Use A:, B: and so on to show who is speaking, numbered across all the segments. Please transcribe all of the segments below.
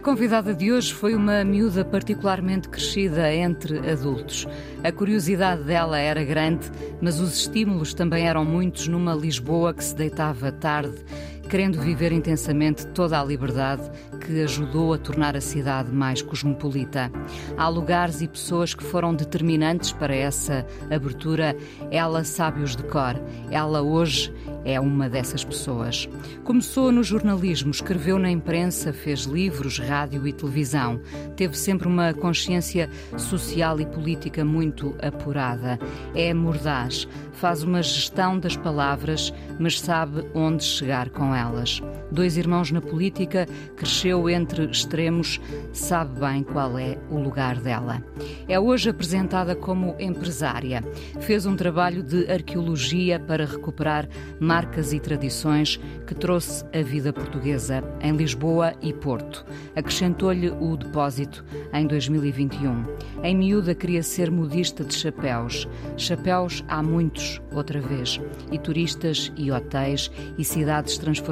A: Convidada de hoje foi uma miúda particularmente crescida entre adultos. A curiosidade dela era grande, mas os estímulos também eram muitos numa Lisboa que se deitava tarde, querendo viver intensamente toda a liberdade que ajudou a tornar a cidade mais cosmopolita. Há lugares e pessoas que foram determinantes para essa abertura. Ela sabe-os de cor. Ela hoje é uma dessas pessoas. Começou no jornalismo, escreveu na imprensa, fez livros, rádio e televisão. Teve sempre uma consciência social e política muito apurada. É mordaz, faz uma gestão das palavras, mas sabe onde chegar com elas. Dois irmãos na política, cresceu entre extremos, sabe bem qual é o lugar dela. É hoje apresentada como empresária. Fez um trabalho de arqueologia para recuperar marcas e tradições que trouxe a vida portuguesa em Lisboa e Porto. Acrescentou-lhe o depósito em 2021. Em miúda queria ser modista de chapéus. Chapéus há muitos, outra vez. E turistas e hotéis e cidades transformadas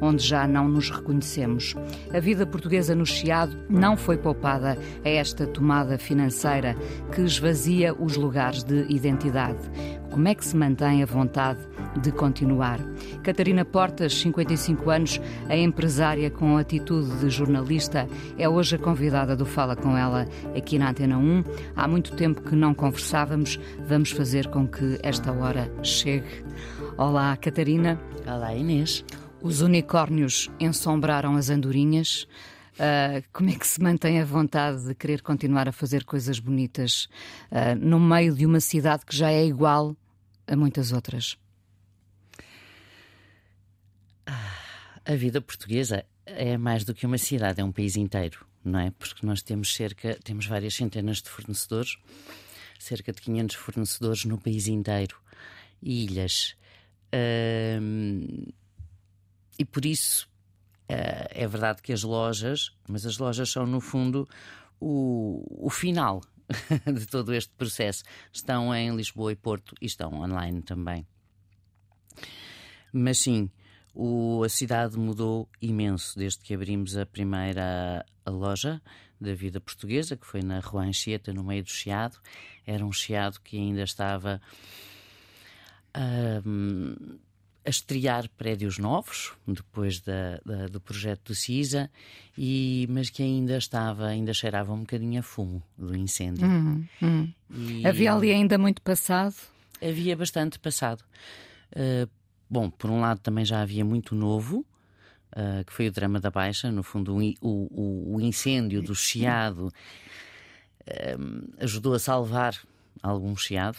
A: onde já não nos reconhecemos. A vida portuguesa no Chiado não foi poupada a esta tomada financeira que esvazia os lugares de identidade. Como é que se mantém a vontade de continuar? Catarina Portas, 55 anos, a empresária com atitude de jornalista, é hoje a convidada do Fala com ela aqui na Antena 1. Há muito tempo que não conversávamos, vamos fazer com que esta hora chegue. Olá, Catarina.
B: Olá, Inês.
A: Os unicórnios ensombraram as andorinhas. Uh, como é que se mantém a vontade de querer continuar a fazer coisas bonitas uh, no meio de uma cidade que já é igual a muitas outras?
B: Ah, a vida portuguesa é mais do que uma cidade, é um país inteiro, não é? Porque nós temos cerca, temos várias centenas de fornecedores, cerca de 500 fornecedores no país inteiro, ilhas. E por isso uh, é verdade que as lojas, mas as lojas são no fundo o, o final de todo este processo. Estão em Lisboa e Porto e estão online também. Mas sim, o, a cidade mudou imenso desde que abrimos a primeira a loja da vida portuguesa, que foi na Rua Anchieta, no meio do Chiado. Era um Chiado que ainda estava. Um, a estrear prédios novos, depois da, da, do projeto do CISA, e, mas que ainda estava, ainda cheirava um bocadinho a fumo do incêndio.
A: Hum, hum. E, havia ali ainda muito passado?
B: Havia bastante passado. Uh, bom, por um lado também já havia muito novo, uh, que foi o drama da Baixa, no fundo o, o, o incêndio do Chiado uh, ajudou a salvar algum Chiado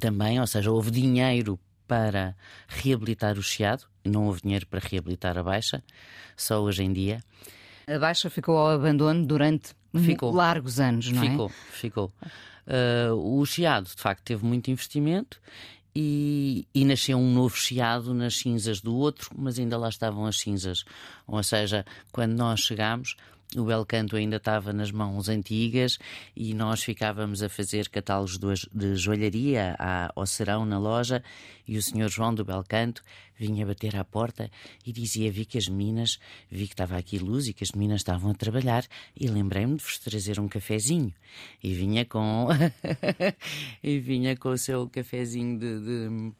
B: também, ou seja, houve dinheiro para reabilitar o Chiado, não houve dinheiro para reabilitar a Baixa, só hoje em dia.
A: A Baixa ficou ao abandono durante ficou. largos anos, não
B: ficou,
A: é?
B: Ficou, ficou. Uh, o Chiado, de facto, teve muito investimento e, e, nasceu um novo chiado nas cinzas do outro, mas ainda lá estavam as cinzas. Ou seja, quando nós chegámos, o Belcanto ainda estava nas mãos antigas e nós ficávamos a fazer catálogos de joalharia ao serão na loja e o senhor João do Belcanto vinha bater à porta e dizia: Vi que as meninas, vi que estava aqui luz e que as meninas estavam a trabalhar e lembrei-me de vos trazer um cafezinho. E vinha com. e vinha com o seu cafezinho de, de,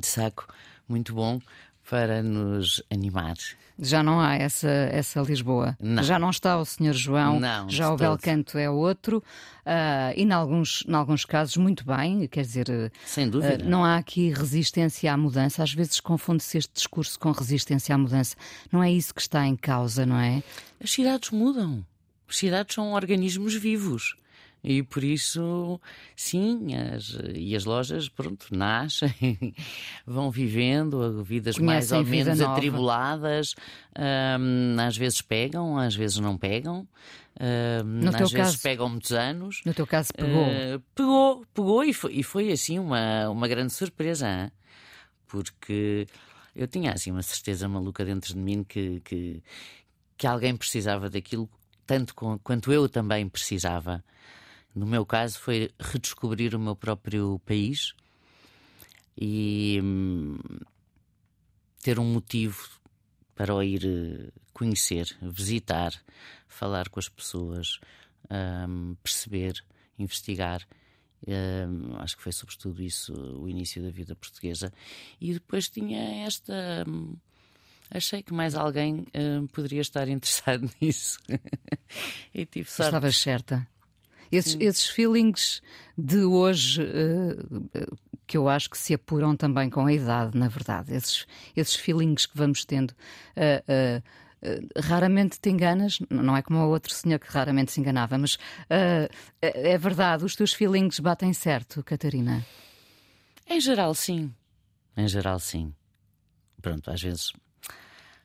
B: de saco muito bom para nos animar.
A: Já não há essa, essa Lisboa.
B: Não.
A: Já não está o Senhor João,
B: não,
A: já o Belcanto é outro. Uh, e, em alguns, em alguns casos, muito bem. Quer dizer,
B: Sem dúvida.
A: Uh, não há aqui resistência à mudança. Às vezes confunde-se este discurso com resistência à mudança. Não é isso que está em causa, não é?
B: As cidades mudam. As cidades são organismos vivos. E por isso, sim, as, e as lojas, pronto, nascem, vão vivendo vidas mais ou menos nova. atribuladas, um, às vezes pegam, às vezes não pegam. Uh, no às vezes caso, pegam muitos anos.
A: No teu caso, pegou? Uh,
B: pegou, pegou e foi, e foi assim uma, uma grande surpresa, hein? porque eu tinha assim uma certeza maluca dentro de mim que, que, que alguém precisava daquilo tanto com, quanto eu também precisava. No meu caso, foi redescobrir o meu próprio país e hum, ter um motivo para o ir eh, conhecer, visitar, falar com as pessoas, hum, perceber, investigar. Hum, acho que foi sobretudo isso o início da vida portuguesa. E depois tinha esta. Hum, achei que mais alguém hum, poderia estar interessado nisso.
A: e tive sorte. Estavas certa. Esses, esses feelings de hoje uh, que eu acho que se apuram também com a idade, na verdade. Esses, esses feelings que vamos tendo. Uh, uh, raramente te enganas, não é como o outro senhor que raramente se enganava, mas é, é verdade, os teus feelings batem certo, Catarina?
B: Em geral, sim. Em geral, sim. Pronto, às vezes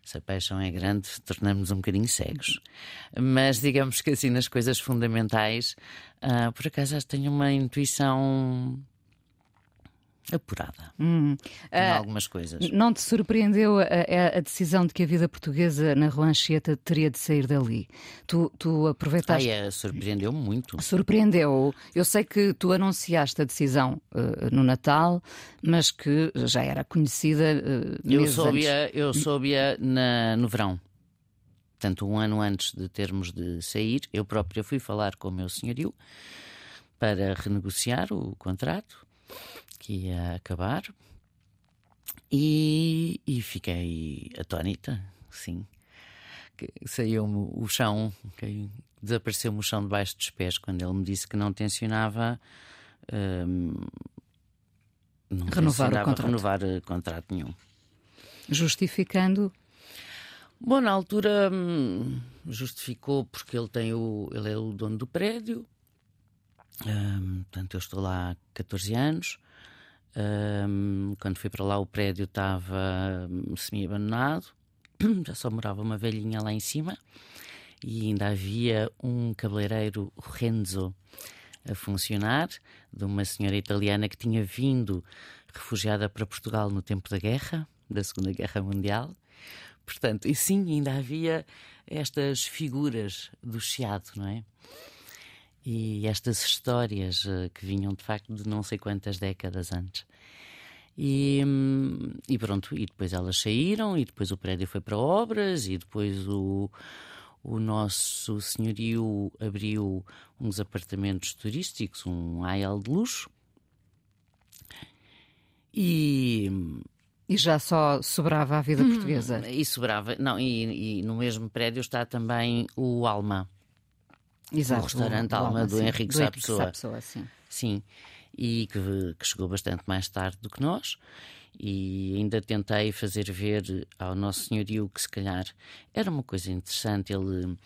B: se a paixão é grande, tornamos-nos um bocadinho cegos. Mas digamos que assim, nas coisas fundamentais, uh, por acaso já tenho uma intuição apurada hum. em uh, algumas coisas.
A: Não te surpreendeu a, a, decisão de que a vida portuguesa na Roancheta teria de sair dali? Tu, tu aproveitaste.
B: Ai, é, surpreendeu muito.
A: Surpreendeu. Eu sei que tu anunciaste a decisão uh, no Natal, mas que já era conhecida. Uh,
B: eu soube-a eu soube na, no verão. Portanto, um ano antes de termos de sair, eu própria fui falar com o meu senhorio para renegociar o contrato que ia acabar e, e fiquei atónita, sim. Saiu-me o chão, desapareceu-me o chão debaixo dos pés quando ele me disse que não tencionava. Um, não
A: renovar o contrato.
B: renovar uh, contrato nenhum.
A: Justificando?
B: Bom, na altura hum, justificou porque ele tem o ele é o dono do prédio. Um, portanto, eu estou lá há 14 anos. Um, quando fui para lá, o prédio estava hum, semi-abandonado, já só morava uma velhinha lá em cima e ainda havia um cabeleireiro Renzo a funcionar, de uma senhora italiana que tinha vindo refugiada para Portugal no tempo da guerra, da Segunda Guerra Mundial. Portanto, e sim, ainda havia estas figuras do Chiado, não é? E estas histórias uh, que vinham de facto de não sei quantas décadas antes. E, hum, e, pronto, e depois elas saíram, e depois o prédio foi para obras, e depois o, o nosso senhorio abriu uns apartamentos turísticos, um AL de luxo. E.
A: E já só sobrava a vida hum, portuguesa?
B: E sobrava, não, e, e no mesmo prédio está também o Alma.
A: Exato,
B: o restaurante Alma do, Henrique Sá Pessoa.
A: sim.
B: sim. E que, que, chegou bastante mais tarde do que nós. E ainda tentei fazer ver ao Nosso Senhorio que, se calhar, era uma coisa interessante ele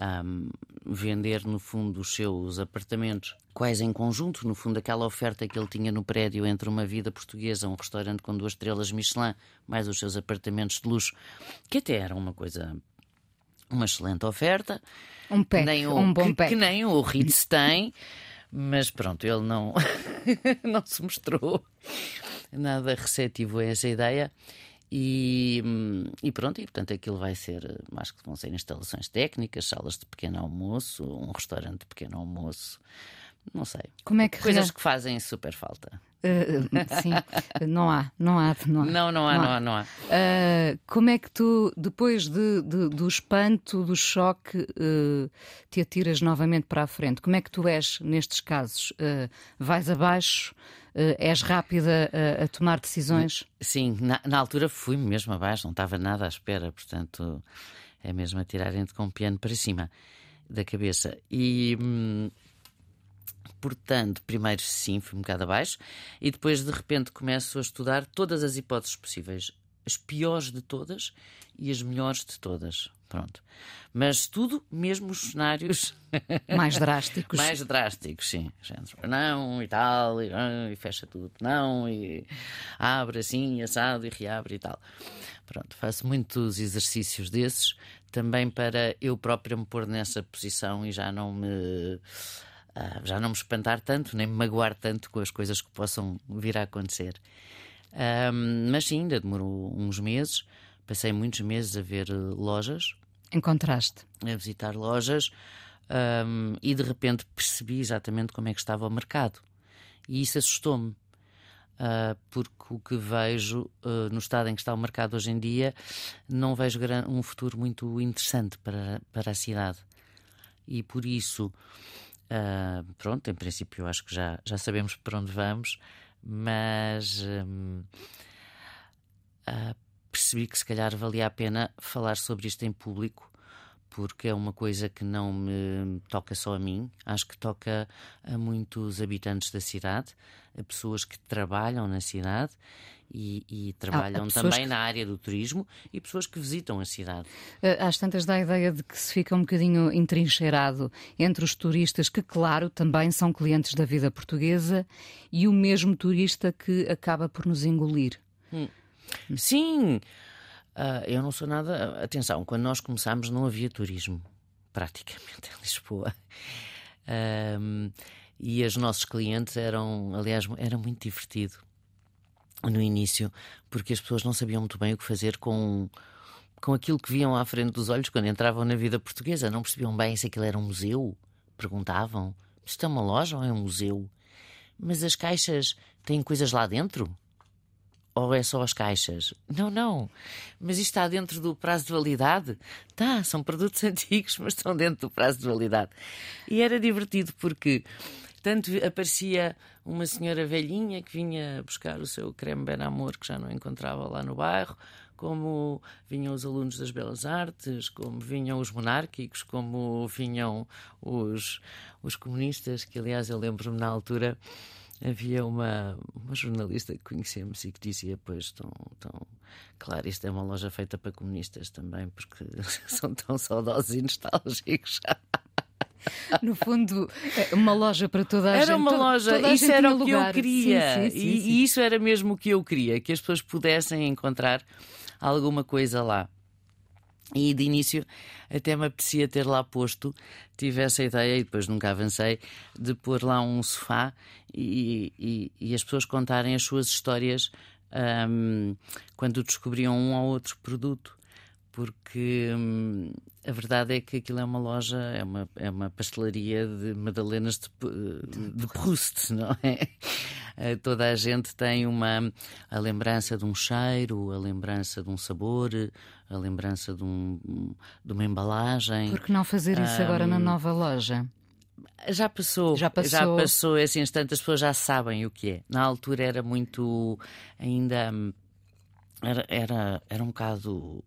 B: um, vender, no fundo, os seus apartamentos, quais em conjunto, no fundo, aquela oferta que ele tinha no prédio entre uma vida portuguesa, um restaurante com duas estrelas Michelin, mais os seus apartamentos de luxo, que até era uma coisa uma excelente oferta.
A: Um pack, nem o, um bom
B: que,
A: pack.
B: Que nem o Ritz tem, mas pronto, ele não, não se mostrou nada receptivo a essa ideia. E, e, pronto, e portanto aquilo vai ser, acho que vão ser instalações técnicas, salas de pequeno almoço, um restaurante de pequeno almoço, não sei.
A: Como é que
B: Coisas que fazem super falta.
A: Uh, sim, não há, não há,
B: não há. Não, não há, não, não há, não há.
A: Uh, como é que tu, depois de, de, do espanto, do choque, uh, te atiras novamente para a frente? Como é que tu és nestes casos? vais abaixo? és rápida a, a, tomar decisões?
B: Sim, na, na, altura fui mesmo abaixo, não estava nada à espera, portanto é mesmo a tirarem-te com o piano para cima da cabeça. E. Hum, Portanto, primeiro sim, fui um bocado abaixo, e depois de repente começo a estudar todas as hipóteses possíveis. as piores de todas e as melhores de todas. Pronto. Mas tudo, mesmo os cenários
A: mais drásticos.
B: mais drásticos, sim. Não, e tal, e, ah, e, fecha tudo, não, e abre assim, assado e reabre e tal. Pronto, faço muitos exercícios desses também para eu própria me pôr nessa posição e já não me. Uh, já não me espantar tanto, nem me magoar tanto com as coisas que possam vir a acontecer. Um, mas sim, ainda demorou uns meses. Passei muitos meses a ver lojas
A: Encontraste?
B: A visitar lojas um, e de repente percebi exatamente como é que estava o mercado. E isso assustou-me. Uh, porque o que vejo uh, no estado em que está o mercado hoje em dia, não vejo um futuro muito interessante para, para a cidade. E por isso, uh, pronto, em princípio, acho que já, já sabemos para onde vamos, mas um, percebi que se calhar valia a pena falar sobre isto em público, porque é uma coisa que não me toca só a mim, acho que toca a muitos habitantes da cidade, a pessoas que trabalham na cidade e, e trabalham ah, também que... na área do turismo e pessoas que visitam a cidade.
A: Uh, às tantas dá a ideia de que se fica um bocadinho entrincheirado entre os turistas, que, claro, também são clientes da vida portuguesa, e o mesmo turista que acaba por nos engolir.
B: Hum. Sim, uh, eu não sou nada. Atenção, quando nós começámos não havia turismo, praticamente, em Lisboa. Um, e os nossos clientes eram, aliás, era muito divertido no início, porque as pessoas não sabiam muito bem o que fazer com, com aquilo que viam à frente dos olhos quando entravam na vida portuguesa. Não percebiam bem se aquilo era um museu. Perguntavam: isto é uma loja ou é um museu? Mas as caixas têm coisas lá dentro? Ou é só as caixas? Não, não. Mas isto está dentro do prazo de validade? Tá, são produtos antigos, mas estão dentro do prazo de validade. E era divertido porque tanto aparecia uma senhora velhinha que vinha buscar o seu creme Ben Amor que já não encontrava lá no bairro, como vinham os alunos das Belas Artes, como vinham os monárquicos, como vinham os, os comunistas, que aliás eu lembro-me na altura havia uma, uma jornalista que conhecemos e que dizia: Pois, tão, tão, claro, isto é uma loja feita para comunistas também, porque são tão saudosos e nostálgicos.
A: No fundo, é uma loja para toda a
B: era
A: gente.
B: Era uma loja, isso era o que lugar. eu queria. Sim, sim, sim, e, e isso era mesmo o que eu queria: que as pessoas pudessem encontrar alguma coisa lá. E de início até me apetecia ter lá posto, tive essa ideia e depois nunca avancei, de pôr lá um sofá e, e, e as pessoas contarem as suas histórias um, quando descobriam um ou outro produto. Porque hum, a verdade é que aquilo é uma loja, é uma, é uma pastelaria de madalenas de, de Proust, não é? Eh, toda a gente tem uma a lembrança de um cheiro, a lembrança de um sabor, a lembrança de, um, de uma embalagem.
A: Por que não fazer isso um, agora na nova loja?
B: Já passou, já passou, já passou esse instante, as pessoas já sabem o que é. Na altura era muito ainda hum, era, era, era um bocado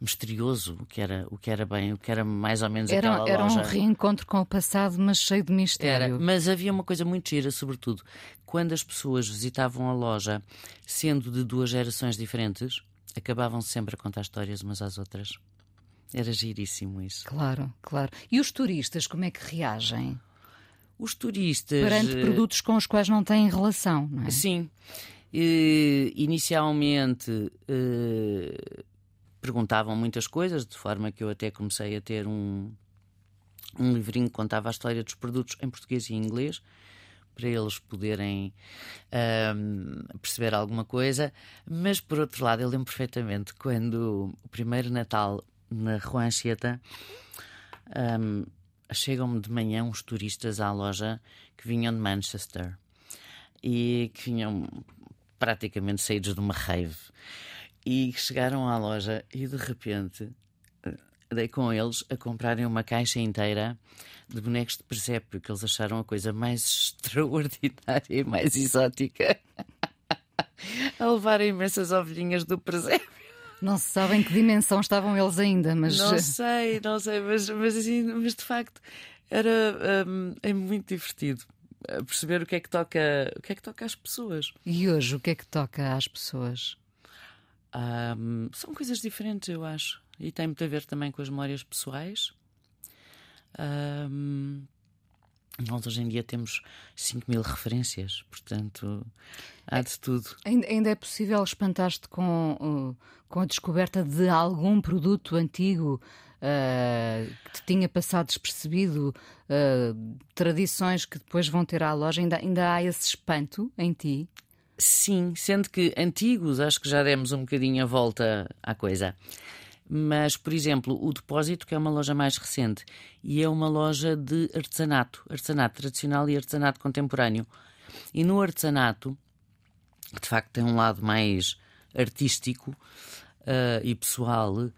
B: misterioso o que era, o que era bem, o que era mais ou menos
A: era,
B: aquela
A: era
B: loja.
A: Era um reencontro com o passado, mas cheio de mistério.
B: Era, mas havia uma coisa muito gira, sobretudo, quando as pessoas visitavam a loja, sendo de duas gerações diferentes, acabavam sempre a contar histórias umas às outras. Era giríssimo isso.
A: Claro, claro. E os turistas, como é que reagem?
B: Os turistas.
A: Perante produtos com os quais não têm relação, não é?
B: Sim. Uh, inicialmente uh, perguntavam muitas coisas, de forma que eu até comecei a ter um, um livrinho que contava a história dos produtos em português e em inglês, para eles poderem uh, perceber alguma coisa. Mas, por outro lado, eu lembro perfeitamente quando o primeiro Natal na Rua Anchieta. Um, chegam-me de manhã uns turistas à loja que vinham de Manchester e que vinham praticamente saídos de uma rave. E chegaram à loja e de repente eh, dei com eles a comprarem uma caixa inteira de bonecos de presépio, que eles acharam a coisa mais extraordinária e mais exótica. a levar imensas ovelhinhas do presépio.
A: Não se sabe em que dimensão estavam eles ainda, mas.
B: Não sei, não sei, mas, mas, assim, mas de facto era um, é muito divertido perceber o que é que toca, o que é que toca às pessoas.
A: E hoje o que é que toca às pessoas?
B: Um, são coisas diferentes, eu acho. E tem muito a ver também com as memórias pessoais. Um, nós hoje em dia temos 5 mil referências, portanto, há de tudo.
A: Ainda, ainda é possível espantar-te com, uh, com a descoberta de algum produto antigo uh, que tinha passado despercebido, uh, tradições que depois vão ter à loja? Ainda, ainda há esse espanto em ti?
B: Sim, sendo que antigos, acho que já demos um bocadinho a volta à coisa. Mas, por exemplo, o Depósito, que é uma loja mais recente, e é uma loja de artesanato, artesanato tradicional e artesanato contemporâneo. E no artesanato, que de facto tem um lado mais artístico uh, e pessoal,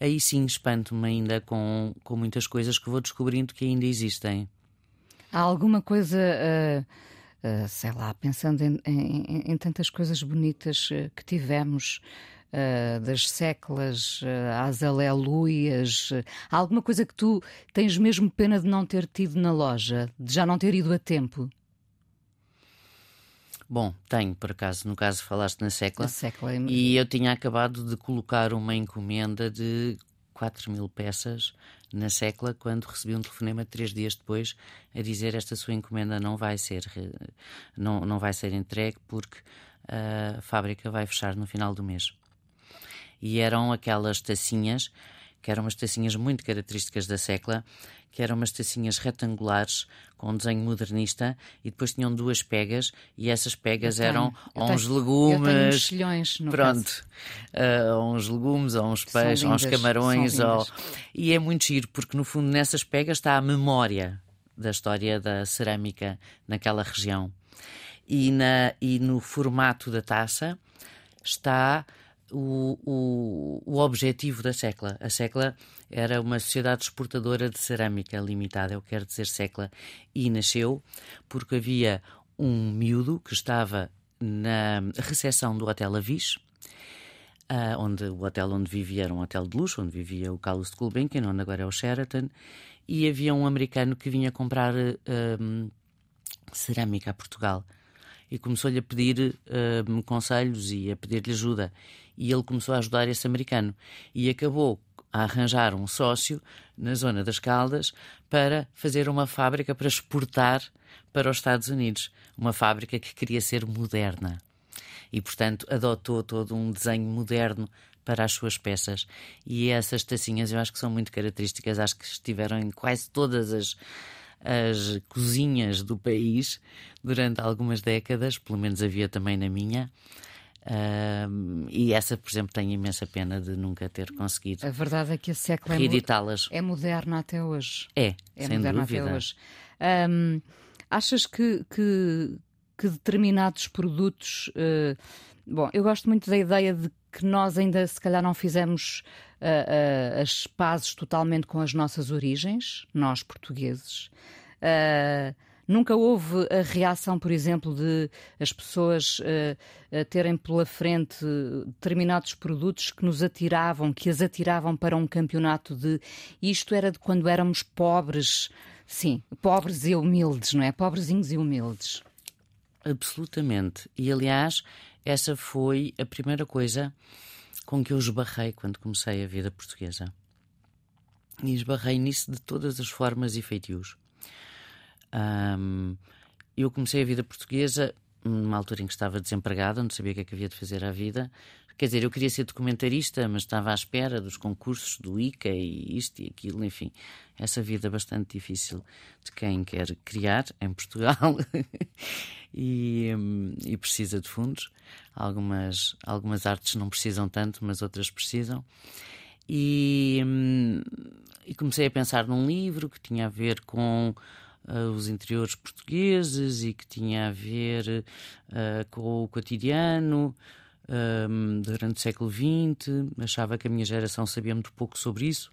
B: aí sim espanto-me ainda com, com muitas coisas que vou descobrindo que ainda existem.
A: Há alguma coisa. Uh, sei lá, pensando em, em, em, tantas coisas bonitas que tivemos, uh, das séculas uh, às aleluias? Há alguma coisa que tu tens mesmo pena de não ter tido na loja, de já não ter ido a tempo?
B: Bom, tenho, por acaso, no caso falaste na Secla,
A: Secla é...
B: e eu tinha acabado de colocar uma encomenda de 4 mil peças na Secla quando recebi um telefonema três dias depois a dizer esta sua encomenda não vai ser não, não vai ser entregue porque a fábrica vai fechar no final do mês. E eram aquelas tacinhas, que eram umas tacinhas muito características da Secla, que eram umas tacinhas retangulares com um desenho modernista e depois tinham duas pegas e essas pegas
A: tenho,
B: eram
A: uns
B: tenho, legumes,
A: chilhões,
B: pronto, uh, uns legumes, ou uns peixes, ou uns camarões, ou... e é muito giro porque no fundo nessas pegas está a memória da história da cerâmica naquela região. E, na, e no formato da taça está o, o, o objetivo da Secla. A Secla era uma sociedade exportadora de cerâmica limitada, eu quero dizer Secla, e nasceu porque havia um miúdo que estava na recepção do Hotel Avis, uh, onde o hotel onde vivia era um hotel de luxo, onde vivia o Carlos de Gulbenkian, onde agora é o Sheraton, e havia um americano que vinha comprar uh, cerâmica a Portugal e começou-lhe a pedir uh, conselhos e a pedir-lhe ajuda. E ele começou a ajudar esse americano e acabou a arranjar um sócio na zona das Caldas para fazer uma fábrica para exportar para os Estados Unidos. Uma fábrica que queria ser moderna. E, portanto, adotou todo um desenho moderno para as suas peças. E essas tacinhas eu acho que são muito características, acho que estiveram em quase todas as as cozinhas do país durante algumas décadas, pelo menos havia também na minha. Uh, e essa, por exemplo, tenho imensa pena de nunca ter conseguido.
A: A verdade é que a século
B: é,
A: é moderna até hoje.
B: É,
A: é
B: sem dúvida.
A: até hoje. Um, achas que, que, que, determinados produtos. Uh, bom, eu gosto muito da ideia de que nós ainda, se calhar, não fizemos uh, uh, as pazes totalmente com as nossas origens, nós portugueses. Nunca houve a reação, por exemplo, de as pessoas uh, terem pela frente determinados produtos que nos atiravam, que as atiravam para um campeonato de isto era de quando éramos pobres, sim, pobres e humildes, não é? Pobrezinhos e humildes.
B: Absolutamente. E aliás, essa foi a primeira coisa com que eu esbarrei quando comecei a vida portuguesa. E esbarrei nisso de todas as formas e feitios. Um, eu comecei a vida portuguesa numa altura em que estava desempregada, não sabia o que é que havia de fazer à vida. Quer dizer, eu queria ser documentarista, mas estava à espera dos concursos do ICA e isto e aquilo, enfim. Essa vida bastante difícil de quem quer criar em Portugal e, e, precisa de fundos. Algumas, algumas artes não precisam tanto, mas outras precisam. E, e comecei a pensar num livro que tinha a ver com uh, os interiores portugueses e que tinha a ver uh, com o cotidiano um, durante o século XX. Achava que a minha geração sabia muito pouco sobre isso.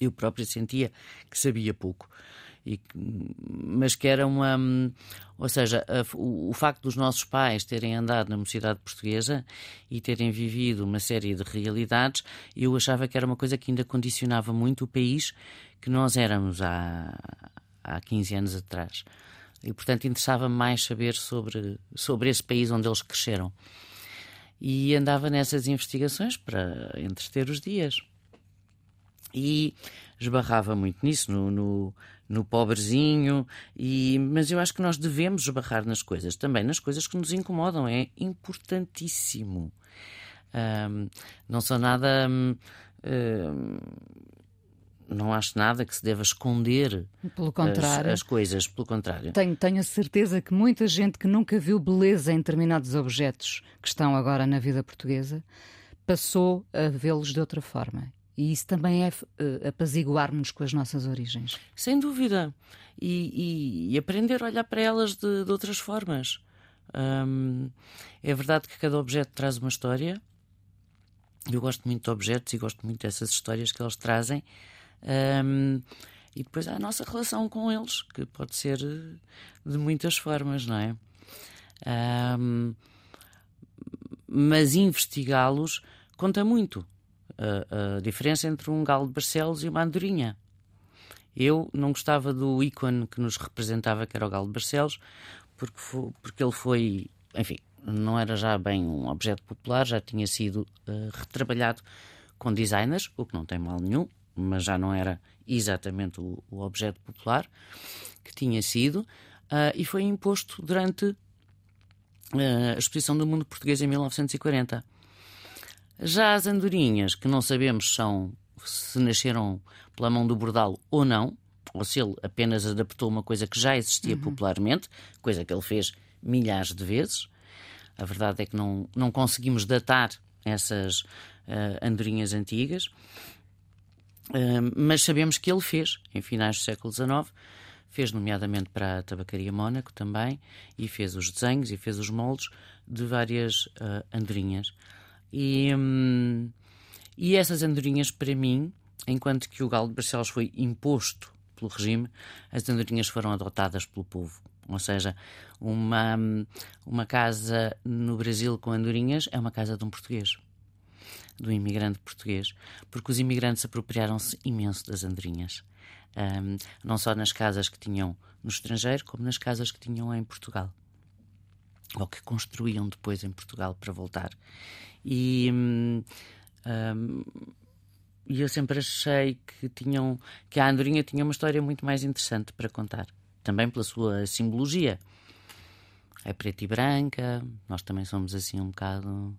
B: Eu própria sentia que sabia pouco. E, mas que era uma. Ou seja, a, o, o, facto dos nossos pais terem andado na mocidade portuguesa e terem vivido uma série de realidades, eu achava que era uma coisa que ainda condicionava muito o país que nós éramos há, há 15 anos atrás. E, portanto, interessava-me mais saber sobre, sobre esse país onde eles cresceram. E andava nessas investigações para entreter os dias. E esbarrava muito nisso, no, no, no pobrezinho, e, mas eu acho que nós devemos esbarrar nas coisas, também nas coisas que nos incomodam, é importantíssimo. Um, não sou nada. Um, não acho nada que se deva esconder. As, as, coisas, pelo contrário.
A: Tenho, tenho a certeza que muita gente que nunca viu beleza em determinados objetos que estão agora na vida portuguesa passou a vê-los de outra forma. E isso também é uh, apaziguar-nos com as nossas origens.
B: Sem dúvida. E, e, e aprender a olhar para elas de, de outras formas. Um, é verdade que cada objeto traz uma história. Eu gosto muito de objetos e gosto muito dessas histórias que eles trazem. Um, e depois há a nossa relação com eles, que pode ser de muitas formas, não é? Um, mas investigá-los conta muito. A, a, diferença entre um galo de Barcelos e uma andorinha. Eu não gostava do ícone que nos representava, que era o galo de Barcelos, porque, foi, porque ele foi, enfim, não era já bem um objeto popular, já tinha sido uh, retrabalhado com designers, o que não tem mal nenhum, mas já não era exatamente o, o objeto popular que tinha sido, uh, e foi imposto durante uh, a exposição do mundo português em 1940. Já as andorinhas, que não sabemos são, se nasceram pela mão do Bordalo ou não, ou se ele apenas adaptou uma coisa que já existia uhum. popularmente, coisa que ele fez milhares de vezes. A verdade é que não, não conseguimos datar essas uh, andorinhas antigas mas sabemos que ele fez, em finais do século XIX, fez nomeadamente para a Tabacaria Mónaco também, e fez os desenhos e fez os moldes de várias uh, andorinhas. E, um, e essas andorinhas, para mim, enquanto que o galo de Barcelos foi imposto pelo regime, as andorinhas foram adotadas pelo povo. Ou seja, uma, uma casa no Brasil com andorinhas é uma casa de um português do imigrante português, porque os imigrantes apropriaram-se imenso das andorinhas. Um, não só nas casas que tinham no estrangeiro, como nas casas que tinham em Portugal. Ou que construíam depois em Portugal para voltar. E. Um, e eu sempre achei que tinham que a andorinha tinha uma história muito mais interessante para contar, também pela sua simbologia. É preta e branca, nós também somos assim um bocado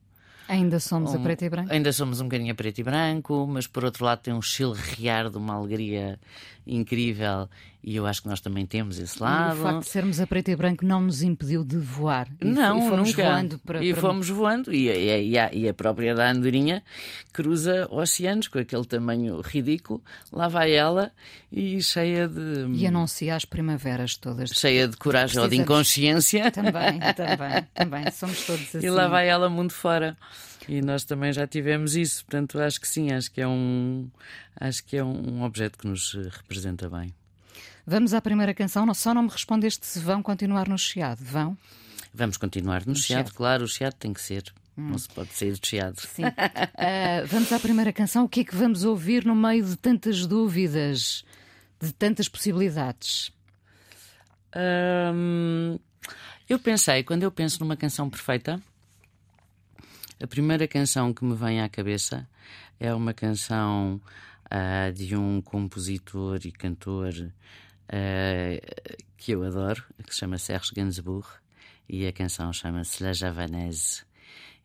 A: Ainda somos um, a preto e branco?
B: Ainda somos um bocadinho a preto e branco, mas por outro lado tem um chilrear de uma alegria incrível e eu acho que nós também temos esse lado.
A: E o facto de sermos a preto e branco não nos impediu de voar.
B: E, não,
A: e fomos
B: nunca.
A: voando para.
B: E
A: para...
B: fomos voando e, e, a, e a própria da andorinha cruza oceanos com aquele tamanho ridículo. Lá vai ela e cheia de.
A: E anuncia as primaveras todas.
B: Cheia de coragem ou de inconsciência.
A: Também, também, também. Somos todos assim.
B: E lá vai ela mundo fora. E nós também já tivemos isso, portanto acho que sim, acho que é um, acho que é um objeto que nos representa bem.
A: Vamos à primeira canção, só não me respondeste se vão continuar no Chiado. Vão?
B: Vamos continuar no, no Chiado, chiado, claro, o Chiado tem que ser. Hum. Não se pode sair do Chiado.
A: Sim. uh, vamos à primeira canção. O que é que vamos ouvir no meio de tantas dúvidas, de tantas possibilidades?
B: Eu pensei, quando eu penso numa canção perfeita, a primeira canção que me vem à cabeça é uma canção uh, de um compositor e cantor uh, que eu adoro, que se chama Serge Gainsbourg, e a canção chama-se La Javanaise.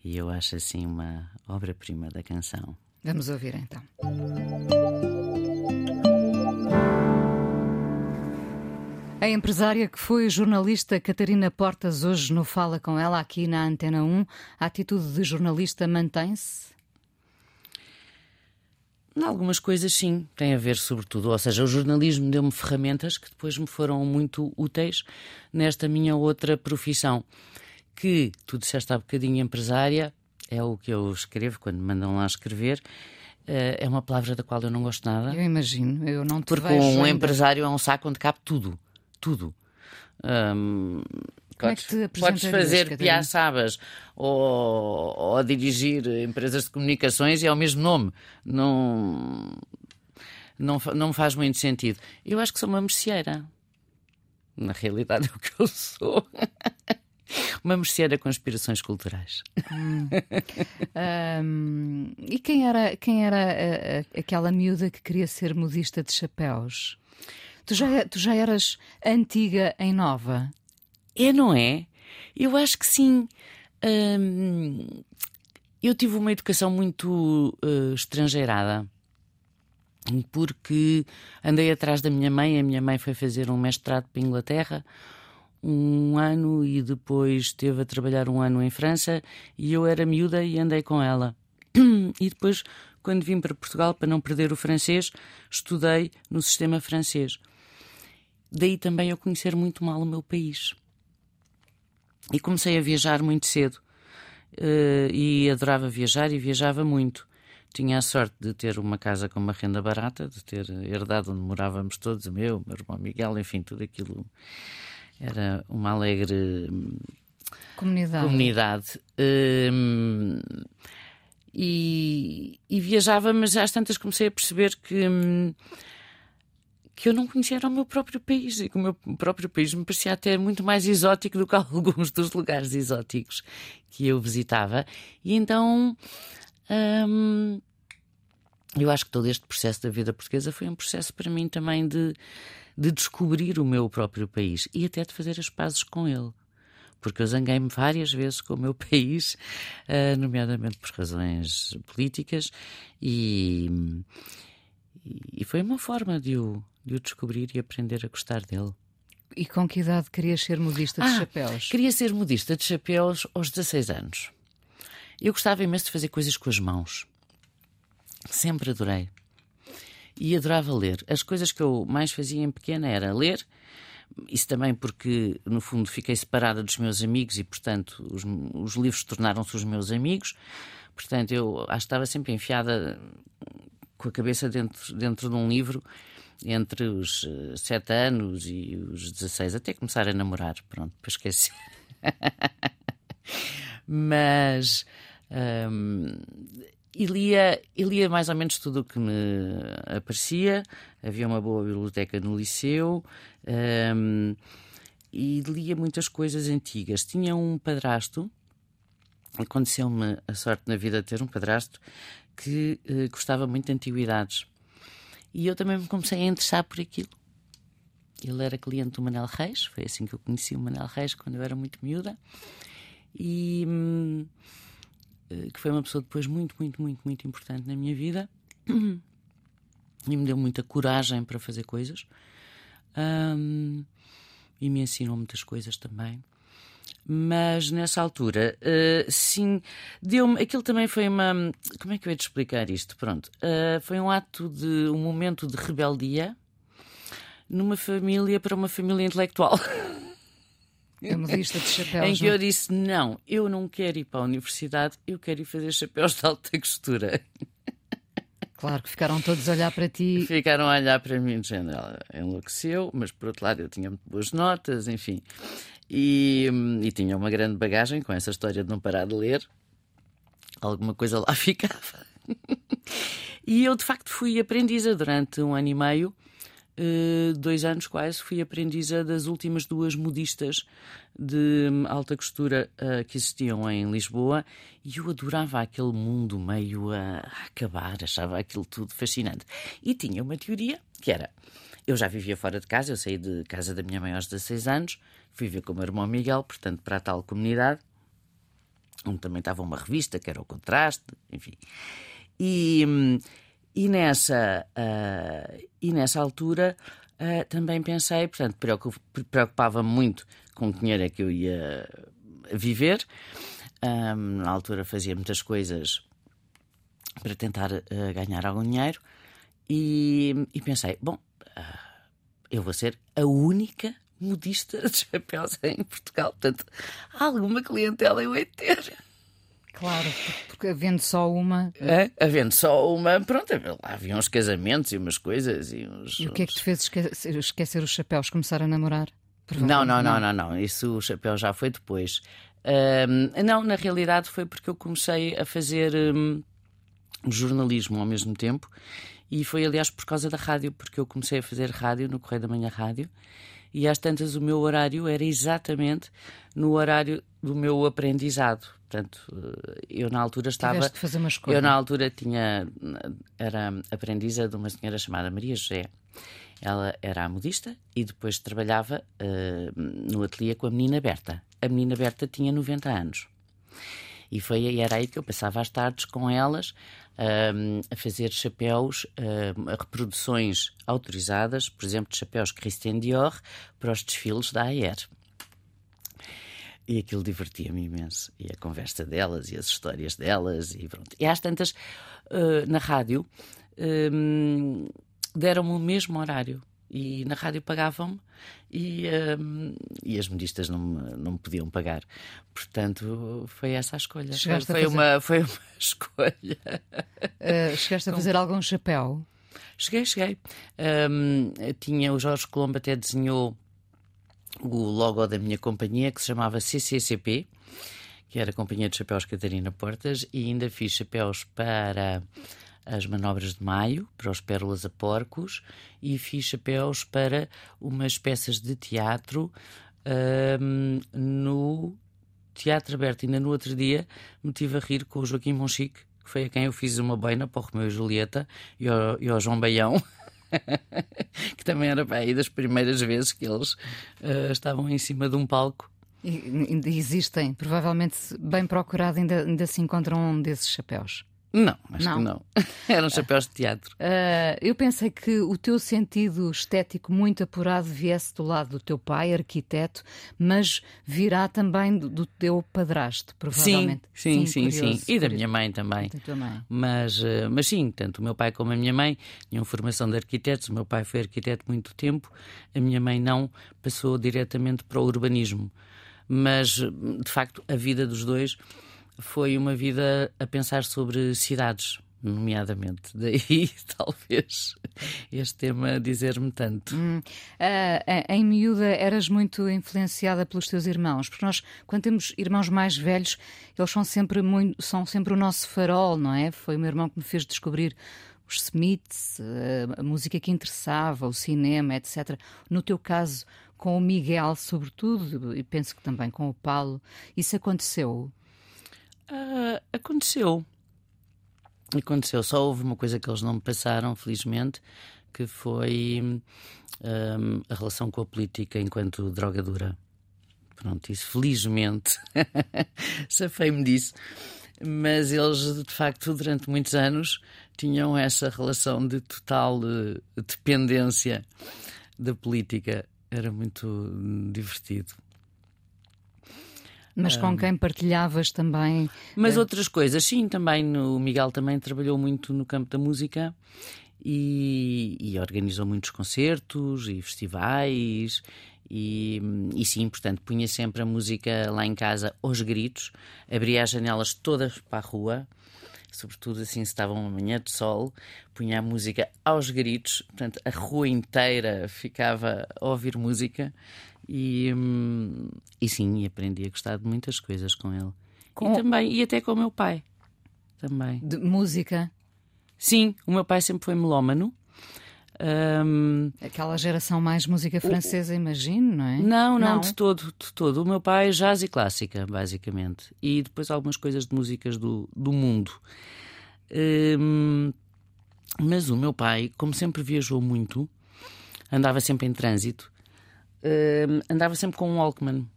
B: E eu acho assim uma obra-prima da canção.
A: Vamos ouvir então. A empresária que foi jornalista Catarina Portas hoje no Fala com ela aqui na Antena 1, a atitude de jornalista mantém-se?
B: Em algumas coisas sim, tem a ver sobretudo, ou seja, o jornalismo deu-me ferramentas que depois me foram muito úteis nesta minha outra profissão, que tu disseste há bocadinho empresária, é o que eu escrevo quando me mandam lá escrever, eh, é uma palavra da qual eu não gosto nada.
A: Eu imagino, eu não te
B: Porque
A: um
B: ainda. empresário é um saco onde cabe tudo tudo. Um,
A: como é
B: podes fazer piaçabas ou, ou dirigir empresas de comunicações e é o mesmo nome. Não, não, não faz muito sentido. Eu acho que sou uma merceeira. Na realidade é o que eu sou. Uma mercearia com aspirações culturais.
A: Hum. um, e quem era, quem era a, a, aquela miúda que queria ser modista de chapéus? Tu já, tu já eras antiga em nova?
B: É, não é? Eu acho que sim. Hum, eu tive uma educação muito uh, estrangeirada porque andei atrás da minha mãe. A minha mãe foi fazer um mestrado para a Inglaterra um ano e depois esteve a trabalhar um ano em França e eu era miúda e andei com ela. E depois, quando vim para Portugal, para não perder o francês, estudei no sistema francês. Daí também eu conhecer muito mal o meu país. E comecei a viajar muito cedo. Uh, e adorava viajar e viajava muito. Tinha a sorte de ter uma casa com uma renda barata, de ter herdado onde morávamos todos, o meu, o meu irmão Miguel, enfim, tudo aquilo era uma alegre
A: comunidade.
B: comunidade. Um, e, e, viajava, mas às tantas comecei a perceber que, hum, que eu não conhecia o meu próprio país e que o meu próprio país me parecia até muito mais exótico do que alguns dos lugares exóticos que eu visitava. E então. Hum, eu acho que todo este processo da vida portuguesa foi um processo para mim também de de descobrir o meu próprio país e até de fazer as pazes com ele. Porque eu zanguei-me várias vezes com o meu país, uh, nomeadamente por razões políticas, e, e foi uma forma de o, de o descobrir e aprender a gostar dele.
A: E com que idade querias ser modista de
B: ah,
A: chapéus?
B: Queria ser modista de chapéus aos 16 anos. Eu gostava imenso de fazer coisas com as mãos. Sempre adorei e adorava ler. As coisas que eu mais fazia em pequena era ler, isso também porque, no fundo, fiquei separada dos meus amigos e, portanto, os, os livros tornaram-se os meus amigos. Portanto, eu acho que estava sempre enfiada com a cabeça dentro, dentro de um livro entre os 7 eh, anos e os 16, até começar a namorar. Pronto, para esquecer. Mas. Hum, e lia, e lia mais ou menos tudo o que me aparecia. Havia uma boa biblioteca no liceu um, e lia muitas coisas antigas. Tinha um padrasto, aconteceu-me a sorte na vida de ter um padrasto que uh, gostava muito de antiguidades. E eu também me comecei a interessar por aquilo. Ele era cliente do Manel Reis, foi assim que eu conheci o Manel Reis quando eu era muito miúda. E. Hum, eh, que foi uma pessoa depois muito, muito, muito, muito importante na minha vida e me deu muita coragem para fazer coisas um, e me ensinou muitas coisas também. Mas nessa altura, uh, sim, deu-me. Aquilo também foi uma. Como é que eu ia te explicar isto? Pronto. Uh, foi um ato de. um momento de rebeldia numa família para uma família intelectual.
A: É uma lista de chapéus.
B: em que eu disse: não, eu não quero ir para a universidade, eu quero ir fazer chapéus de alta costura.
A: Claro que ficaram todos a olhar para ti.
B: Ficaram a olhar para mim, de género, ela enlouqueceu, mas por outro lado eu tinha muito boas notas, enfim. E, e tinha uma grande bagagem com essa história de não parar de ler. Alguma coisa lá ficava. e eu, de facto, fui aprendiza durante um ano e meio Uh, dois anos quase, fui aprendiza das últimas duas modistas de alta costura uh, que existiam em Lisboa e eu adorava aquele mundo meio a acabar, achava aquilo tudo fascinante. E tinha uma teoria que era: eu já vivia fora de casa, eu saí de casa da minha mãe aos 16 anos, fui ver com o meu irmão Miguel, portanto, para a tal comunidade, onde também estava uma revista que era o Contraste, enfim. E. E nessa, uh, e nessa altura uh, também pensei, portanto, preocupava-me muito com que dinheiro é que eu ia viver. Um, na altura fazia muitas coisas para tentar uh, ganhar algum dinheiro e, e pensei, bom, eu vou ser a única modista de chapéus em Portugal, portanto, alguma clientela eu hei de ter.
A: Claro, porque havendo só uma.
B: É, havendo só uma, pronto, lá havia uns casamentos e umas coisas. E, uns,
A: e o que é que te fez esquecer, esquecer os chapéus? Começar a namorar?
B: Não, não, não, não, não. Isso o chapéu já foi depois. Um, não, na realidade foi porque eu comecei a fazer um, jornalismo ao mesmo tempo e foi, aliás, por causa da rádio, porque eu comecei a fazer rádio no Correio da Manhã Rádio e às tantas o meu horário era exatamente no horário do meu aprendizado. Portanto, eh, eu na altura estava.
A: Tiveste de fazer uma escolha.
B: Eu na altura tinha. Era aprendiza de uma senhora chamada Maria José. Ela era a modista e depois trabalhava uh, no ateliê com a menina Berta. A menina Berta tinha 90 anos. E foi e era aí que eu passava as tardes com elas um, a fazer chapéus, um, reproduções autorizadas, por exemplo, de chapéus Christian Dior para os desfiles da AER. E aquilo divertia-me imenso. E a conversa delas e as histórias delas e pronto. E às tantas, uh, na rádio, um, deram-me o mesmo horário. E na rádio pagavam-me e, um, e as modistas não me, não me podiam pagar. Portanto, foi essa a escolha.
A: Chegaste
B: foi,
A: a fazer...
B: uma, foi uma escolha.
A: Uh, chegaste a fazer algum chapéu?
B: Cheguei, cheguei. Um, tinha o Jorge Colombo até desenhou o logo da minha companhia que se chamava CCCP, que era a Companhia de Chapéus Catarina Portas, e ainda fiz chapéus para as manobras de maio, para os pérolas a porcos, e fiz chapéus para umas peças de teatro um, no Teatro Aberto. Ainda no outro dia me tive a rir com o Joaquim Monchique, que foi a quem eu fiz uma boina para o Romeu e Julieta, e ao, e ao João Baião. que também era para aí das primeiras vezes que eles uh, estavam em cima de um palco.
A: E, existem, provavelmente bem procurado, ainda, ainda se encontram um desses chapéus.
B: Não, acho não. que não. Eram chapéus de teatro.
A: Uh, eu pensei que o teu sentido estético muito apurado viesse do lado do teu pai, arquiteto, mas virá também do, do teu padrasto, provavelmente.
B: Sim, sim, sim. sim, curioso, sim. E da minha mãe também.
A: Mãe.
B: Mas, uh, mas sim, tanto o meu pai como a minha mãe tinham formação de arquitetos. O meu pai foi arquiteto muito tempo, a minha mãe não, passou diretamente para o urbanismo. Mas, de facto, a vida dos dois foi uma vida a pensar sobre cidades, nomeadamente. Daí, talvez, este tema dizer-me tanto.
A: Hum. Uh, em miúda, eras muito influenciada pelos teus irmãos, porque nós, quando temos irmãos mais velhos, eles são sempre, muito, são sempre o nosso farol, não é? Foi o meu irmão que me fez descobrir os Smiths, a música que interessava, o cinema, etc. No teu caso, com o Miguel, sobretudo, e penso que também com o Paulo, isso aconteceu?
B: Uh, aconteceu. Aconteceu. Só houve uma coisa que eles não me passaram, felizmente, que foi um, a relação com a política enquanto drogadura. Pronto, isso felizmente safei-me disso. Mas eles, de facto, durante muitos anos tinham essa relação de total uh, dependência da política. Era muito divertido.
A: Mas com quem partilhavas também.
B: Mas uh... outras coisas, sim, também. O Miguel também trabalhou muito no campo da música e, e organizou muitos concertos e festivais. E, e, sim, portanto, punha sempre a música lá em casa aos gritos, abria as janelas todas para a rua, sobretudo assim se estava uma manhã de sol, punha a música aos gritos, portanto, a rua inteira ficava a ouvir música e, hum, e sim, aprendi a gostar de muitas coisas com ele. Com... E também, e até com o meu pai. Também.
A: De música?
B: Sim, o meu pai sempre foi melómano. Um...
A: Aquela geração mais música francesa, o... imagino, não é?
B: Não, não, não, de todo, de todo. O meu pai jazz e clássica, basicamente. E depois algumas coisas de músicas do, do mundo. Um... Mas o meu pai, como sempre viajou muito, andava sempre em trânsito, uh, andava sempre com um Walkman.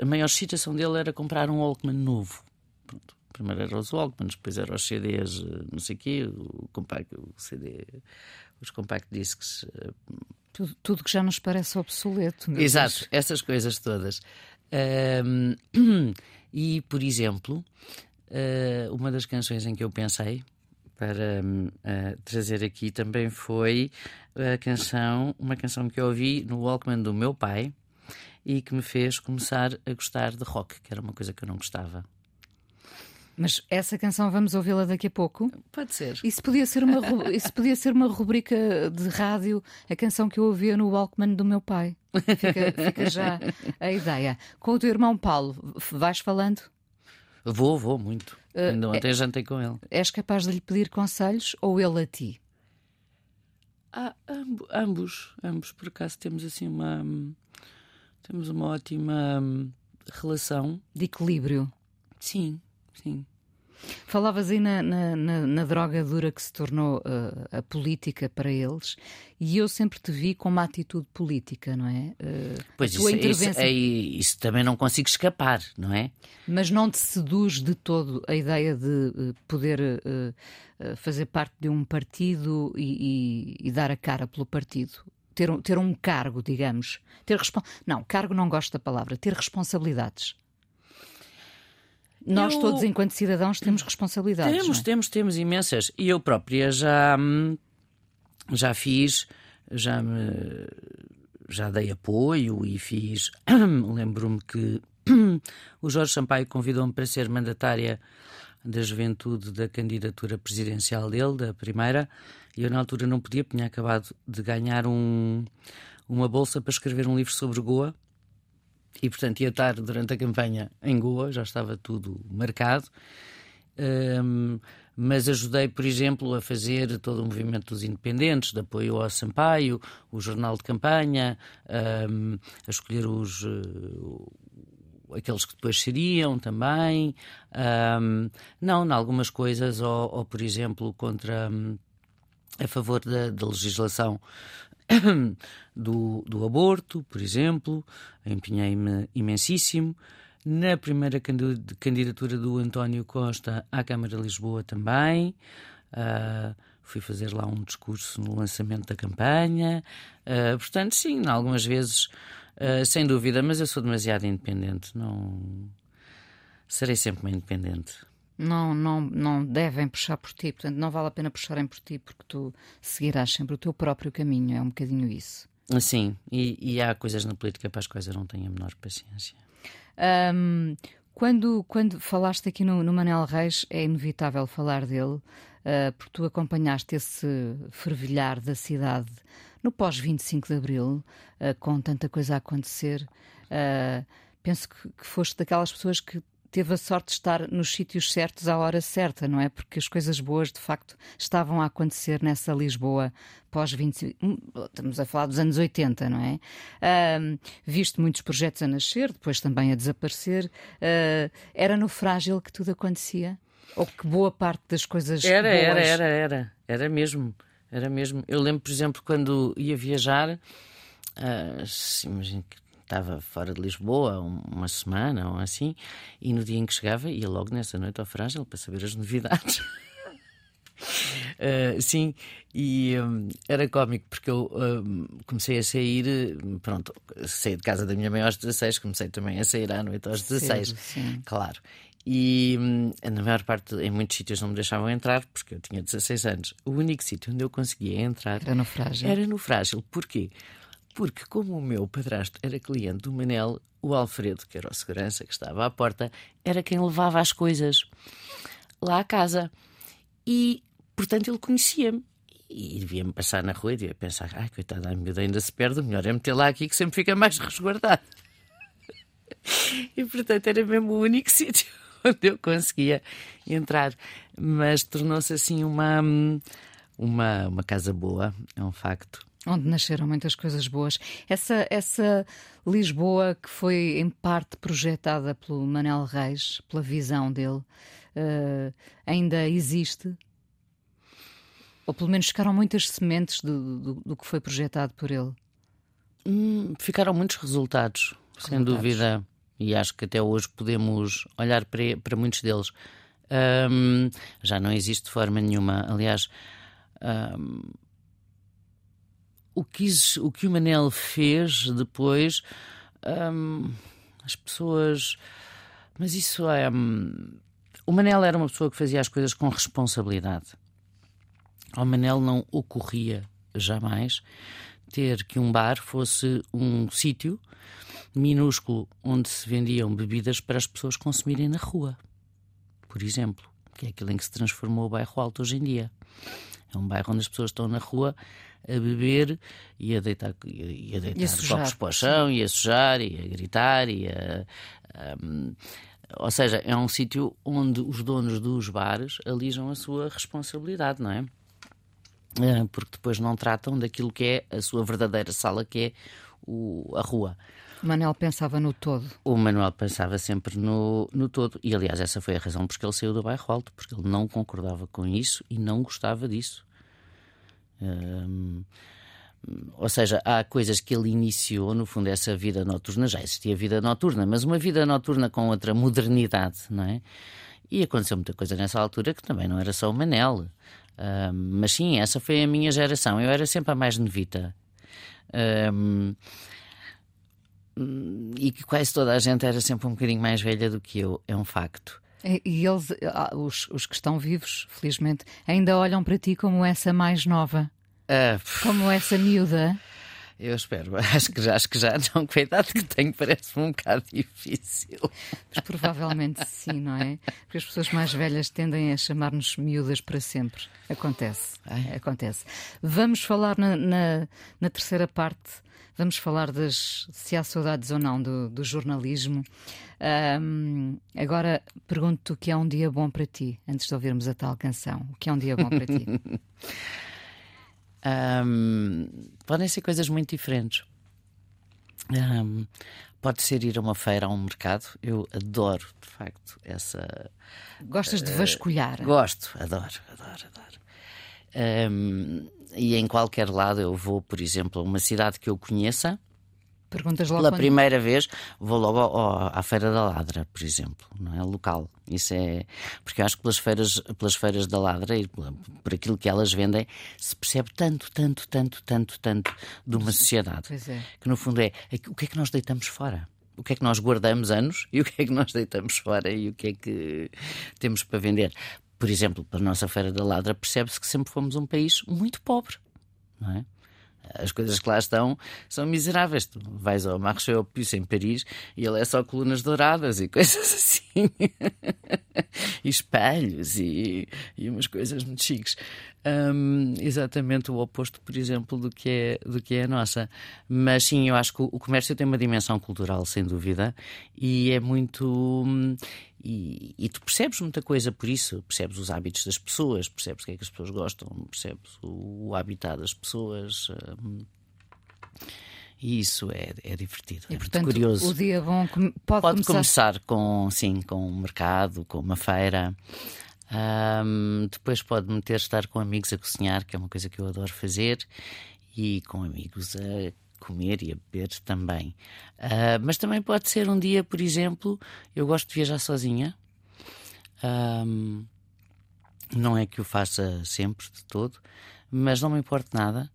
B: A maior excitação dele era comprar um Walkman novo. Pronto. Primeiro eram os Walkmans, depois eram os CDs, eh, não sei o quê, o, compact, o CD, os compact discs. Eh,
A: tudo, tudo, que já nos parece obsoleto.
B: Exato, Deus. essas coisas todas. e, por exemplo, uh, uma das canções em que eu pensei para uh, trazer aqui também foi a canção, uma canção que eu ouvi no Walkman do meu pai e que me fez começar a gostar de rock, que era uma coisa que eu não gostava.
A: Mas essa canção vamos ouvi-la daqui a pouco?
B: Pode ser.
A: Isso podia ser uma, isso podia ser uma rubrica de rádio, a canção que eu ouvia no Walkman do meu pai. Fica, fica já a ideia. Com o teu irmão Paulo, vais falando?
B: Vou, vou, muito. Uh, Ainda ontem é, jantei com ele.
A: És capaz de lhe pedir conselhos ou ele a ti?
B: Ah, amb ambos, ambos, por acaso temos assim uma temos uma ótima relação
A: de equilíbrio.
B: Sim, sim.
A: Falavas aí na, na, na, na, droga dura que se tornou uh, a política para eles, e eu sempre te vi com uma atitude política, não é?
B: Uh, pois isso, intervenção... isso, é, isso, também não consigo escapar, não é?
A: Mas não te seduz de todo a ideia de uh, poder fazer parte de um partido e, e, e dar a cara pelo partido? Ter um, ter um cargo, digamos. Ter respons... Não, cargo não gosto da palavra. Ter responsabilidades. Nós eu... todos, enquanto cidadãos, temos responsabilidades.
B: Temos,
A: é?
B: temos, temos imensas. E eu própria já, hum, já fiz, já me, já dei apoio e fiz. Lembro-me que o Jorge Sampaio convidou-me para ser mandatária da juventude da candidatura presidencial dele, da primeira, e eu na altura não podia, porque tinha acabado de ganhar um, uma bolsa para escrever um livro sobre Goa e, portanto, ia estar durante a campanha em Goa, já estava tudo marcado. Um, mas ajudei, por exemplo, a fazer todo o movimento dos independentes, de apoio ao Sampaio, o jornal de campanha, um, a escolher os. Uh, aqueles que depois seriam também. Um, não, em algumas coisas, ou, ou por exemplo, contra. Um, a favor da, da legislação do, do aborto, por exemplo, empenhei-me imensíssimo. Na primeira candidatura do António Costa à Câmara de Lisboa também. Uh, fui fazer lá um discurso no lançamento da campanha. Uh, portanto, sim, algumas vezes, uh, sem dúvida, mas eu sou demasiado independente. Não serei sempre uma independente
A: não, não, não devem puxar por ti, portanto não vale a pena puxarem por ti porque tu seguirás sempre o teu próprio caminho, é um bocadinho isso.
B: Sim, e, e há coisas na política para as quais eu não tenho a menor paciência.
A: Um, quando, quando falaste aqui no, no Manel Reis, é inevitável falar dele, uh, porque tu acompanhaste esse fervilhar da cidade no pós-25 de Abril, uh, com tanta coisa a acontecer. Uh, penso que, que foste daquelas pessoas que teve a sorte de estar nos sítios certos à hora certa, não é? Porque as coisas boas, de facto, estavam a acontecer nessa Lisboa pós-20. Hum, estamos a falar dos anos 80, não é? Viste muitos projetos a nascer, depois também a desaparecer. Uh, era no frágil que tudo acontecia? Ou que boa parte das coisas.
B: Era,
A: boas...
B: era, era, era. Era mesmo. Era mesmo. Eu lembro, por exemplo, quando ia viajar. Uh, imagino que estava fora de Lisboa uma semana ou assim, e no dia em que chegava, ia logo nessa noite ao Frágil para saber as novidades. Uh, sim, e um, era cómico porque eu um, comecei a sair, pronto, saí de casa da minha mãe aos 16, comecei também a sair à noite aos 16, Cedo, claro. E um, na maior parte, em muitos sítios não me deixavam entrar porque eu tinha 16 anos. O único sítio onde eu conseguia entrar
A: era no Frágil.
B: Era no Frágil. Porquê? Porque, como o meu padrasto era cliente do Manel, o Alfredo, que era o segurança que estava à porta, era quem levava as coisas lá à casa. E, portanto, ele conhecia-me. E devia-me passar na rua e devia pensar: ai, coitada, a miúda ainda se perde, o melhor é meter lá aqui que sempre fica mais resguardado. E, portanto, era mesmo o único sítio onde eu conseguia entrar. Mas tornou-se assim uma, uma, uma casa boa, é um facto.
A: Onde nasceram muitas coisas boas. Essa, essa Lisboa que foi em parte projetada pelo Manel Reis, pela visão dele, uh, ainda existe? Ou pelo menos ficaram muitas sementes do, do, do que foi projetado por ele?
B: Hum, ficaram muitos resultados, resultados, sem dúvida. E acho que até hoje podemos olhar para, para muitos deles. Um, já não existe de forma nenhuma. Aliás. Um, o que, o que o Manel fez depois, hum, as pessoas. Mas isso é. Hum, o Manel era uma pessoa que fazia as coisas com responsabilidade. Ao Manel não ocorria jamais ter que um bar fosse um sítio minúsculo onde se vendiam bebidas para as pessoas consumirem na rua, por exemplo, que é aquilo em que se transformou o bairro Alto hoje em dia. É um bairro onde as pessoas estão na rua a beber e a deitar, e a deitar e a copos para o chão, e a sujar, e a gritar, e a, um, ou seja, é um sítio onde os donos dos bares alijam a sua responsabilidade, não é? uh, porque depois não tratam daquilo que é a sua verdadeira sala, que é o, a rua.
A: O Manuel pensava no todo.
B: O Manuel pensava sempre no, no todo. E, aliás, essa foi a razão porque ele saiu do bairro alto, porque ele não concordava com isso e não gostava disso. Ou seja, há coisas que ele iniciou, no fundo, essa vida noturna. Já existia vida noturna, mas uma vida noturna com outra modernidade, não é? E aconteceu muita coisa nessa altura que também não era só o Manel. Mas sim, essa foi a minha geração. Eu era sempre a mais novita. Um, e que quase toda a gente era sempre um bocadinho mais velha do que eu, é um facto.
A: E, eles, ah, os, os que estão vivos, felizmente, ainda olham para ti como essa mais nova,
B: uh,
A: como essa miúda.
B: Eu espero, acho que já, acho que já não, com a idade que tenho, parece-me um bocado difícil.
A: Mas provavelmente sim, não é? Porque as pessoas mais velhas tendem a chamar-nos miúdas para sempre. Acontece, Ai. acontece. Vamos falar na, na, na terceira parte Vamos falar das se há saudades ou não do, do jornalismo. Um, agora pergunto-te o que é um dia bom para ti, antes de ouvirmos a tal canção. O que é um dia bom para ti?
B: um, podem ser coisas muito diferentes. Um, pode ser ir a uma feira, a um mercado. Eu adoro, de facto, essa.
A: Gostas de vasculhar?
B: Uh, gosto, adoro, adoro, adoro. Um, e em qualquer lado eu vou, por exemplo, a uma cidade que eu conheça.
A: Perguntas logo
B: Pela
A: quando...
B: primeira vez vou logo ao, à Feira da Ladra, por exemplo, não é? Local. Isso é. Porque eu acho que pelas feiras, pelas feiras da Ladra e por aquilo que elas vendem, se percebe tanto, tanto, tanto, tanto, tanto de uma sociedade.
A: É.
B: Que no fundo é o que é que nós deitamos fora? O que é que nós guardamos anos e o que é que nós deitamos fora e o que é que temos para vender? Por exemplo, para a nossa Feira da Ladra, percebe-se que sempre fomos um país muito pobre, não é? As coisas que lá estão são miseráveis. Tu vais ao Marché aux Puces em Paris e ele é só colunas douradas e coisas assim. e espelhos e, e umas coisas muito chiques. Um, exatamente o oposto, por exemplo, do que, é, do que é a nossa. Mas sim, eu acho que o comércio tem uma dimensão cultural, sem dúvida, e é muito. E, e, tu percebes muita coisa por isso, percebes os hábitos das pessoas, percebes o que é que as pessoas gostam, percebes o, o habitat das pessoas. Um, e isso é, é divertido,
A: e,
B: é
A: portanto,
B: muito curioso.
A: O dia bom pode,
B: pode
A: começar...
B: começar... com, sim, com um mercado, com uma feira. Um, depois pode meter estar com amigos a cozinhar, que é uma coisa que eu adoro fazer, e com amigos a comer e a beber também. Uh, mas também pode ser um dia, por exemplo, eu gosto de viajar sozinha. Um, não é que o faça sempre, de todo, mas não me importa nada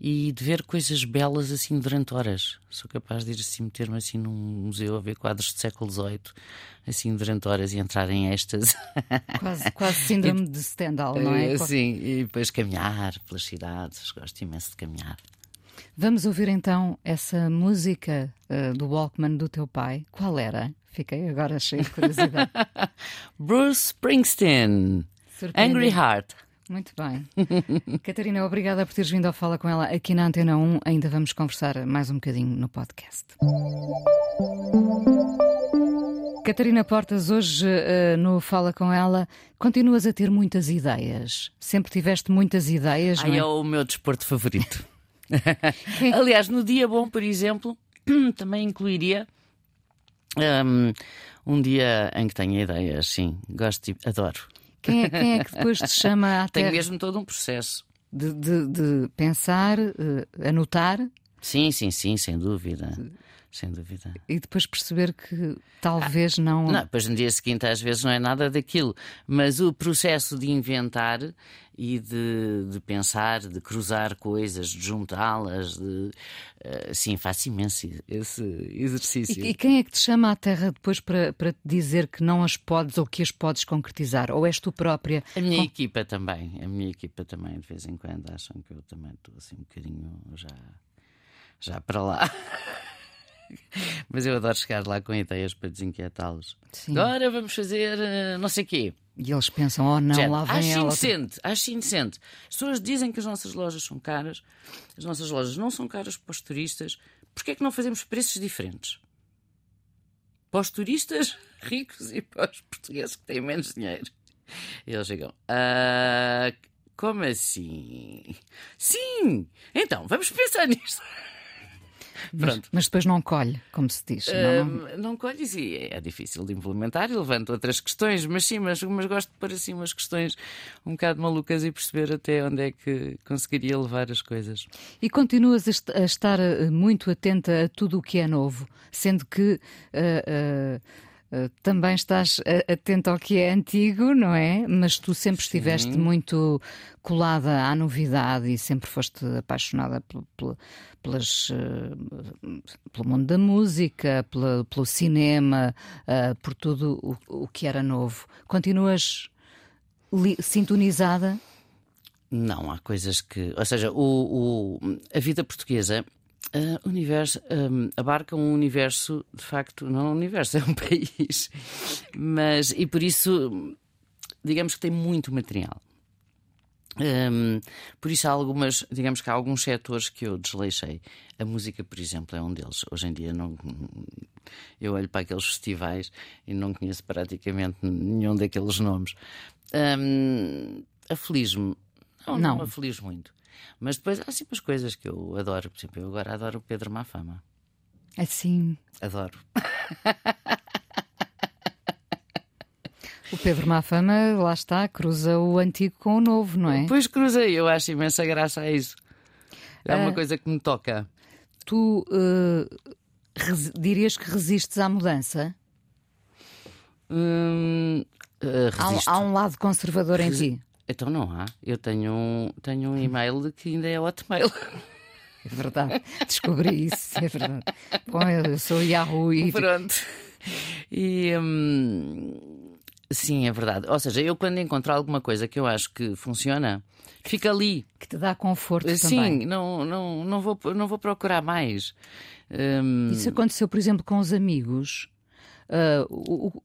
B: e de ver coisas belas assim durante horas. Sou capaz de ir assim, meter-me assim num museu a ver quadros do século XVIII, assim durante horas e entrar em estas.
A: Quase, quase síndrome de Stendhal, não é?
B: Sim, e depois caminhar pelas cidades. Gosto imenso de caminhar.
A: Vamos ouvir então essa música uh, do Walkman do teu pai. Qual era? Fiquei agora cheio de curiosidade.
B: Bruce Springsteen, Angry Heart.
A: Muito bem. Catarina, obrigada por teres vindo ao Fala com ela aqui na Antena 1. Ainda vamos conversar mais um bocadinho no podcast. Catarina Portas, hoje uh, no Fala com ela, continuas a ter muitas ideias. Sempre tiveste muitas ideias.
B: Ai,
A: é?
B: é o meu desporto favorito. Aliás, no dia bom, por exemplo, também incluiria um, um dia em que tenha ideias, sim. Gosto e adoro.
A: Quem é, quem é que depois te chama à
B: Tem mesmo todo um processo.
A: De, de, de pensar, uh, anotar?
B: Sim, sim, sim, sem dúvida. Sem dúvida.
A: E depois perceber que talvez ah, não.
B: Não, depois no dia seguinte às vezes não é nada daquilo. Mas o processo de inventar e de, de pensar, de cruzar coisas, de juntá-las, de, uh, sim, faço imenso esse exercício.
A: E, e, quem é que te chama à Terra depois para, para te dizer que não as podes ou que as podes concretizar? Ou és tu própria?
B: A minha Com... equipa também. A minha equipa também, de vez em quando, acham que eu também estou assim um bocadinho já, já para lá. Mas eu adoro chegar lá com ideias para desinquietá-los. Agora vamos fazer uh, não sei o quê.
A: E eles pensam, oh não, lá vem
B: acho
A: ela.
B: Indecente, acho indecente. As pessoas dizem que as nossas lojas são caras, as nossas lojas não são caras para os turistas. Porquê é que não fazemos preços diferentes? Para os turistas ricos e para os portugueses que têm menos dinheiro. E eles chegam, uh, Como assim? Sim! Então, vamos pensar nisto.
A: Mas, mas, depois não colhe, como se diz. Uh,
B: não, não colhe e é difícil de implementar e levanta outras questões, mas sim, mas, mas gosto de pôr assim umas questões um bocado malucas e perceber até onde é que conseguiria levar as coisas.
A: E continuas a estar eh, muito atenta a tudo o que é novo, sendo que. Uh, uh, também estás atento ao que é antigo, não é? Mas tu sempre Sim. estiveste muito colada à novidade e sempre foste apaixonada pelo, pelas, pelo mundo da música, pela, pelo cinema, por tudo o, o que era novo. Continuas sintonizada?
B: Não, há coisas que. Ou seja, o, o a vida portuguesa Uh, universo, um, abarca um universo, de facto, não é um universo, é um país. Mas, e por isso, digamos que tem muito material. Um, por isso há algumas, digamos que há alguns setores que eu desleixei. A música, por exemplo, é um deles. Hoje em dia não, eu olho para aqueles festivais e não conheço praticamente nenhum daqueles nomes. Um, aflige-me. Não, não, não muito. Mas depois há sempre as coisas que eu adoro. Por exemplo, eu agora adoro o Pedro Mafama.
A: Assim.
B: Adoro.
A: O Pedro Mafama, lá está, cruza o antigo com o novo, não é?
B: Pois cruzei, eu acho imensa graça a isso. É uma uh, coisa que me toca.
A: Tu uh, dirias que resistes à mudança?
B: Hum, uh,
A: há, há, um lado conservador em ti?
B: Então não há. Eu tenho um, tenho um e-mail que ainda é Hotmail.
A: É verdade. Descobri isso, é verdade. Bom, eu sou Yahoo e.
B: Pronto. E. Hum, sim, é verdade. Ou seja, eu quando encontro alguma coisa que eu acho que funciona, fica ali.
A: Que te dá conforto
B: sim,
A: também.
B: Sim, não, não, não, vou, não vou procurar mais.
A: Hum... Isso aconteceu, por exemplo, com os amigos. Uh,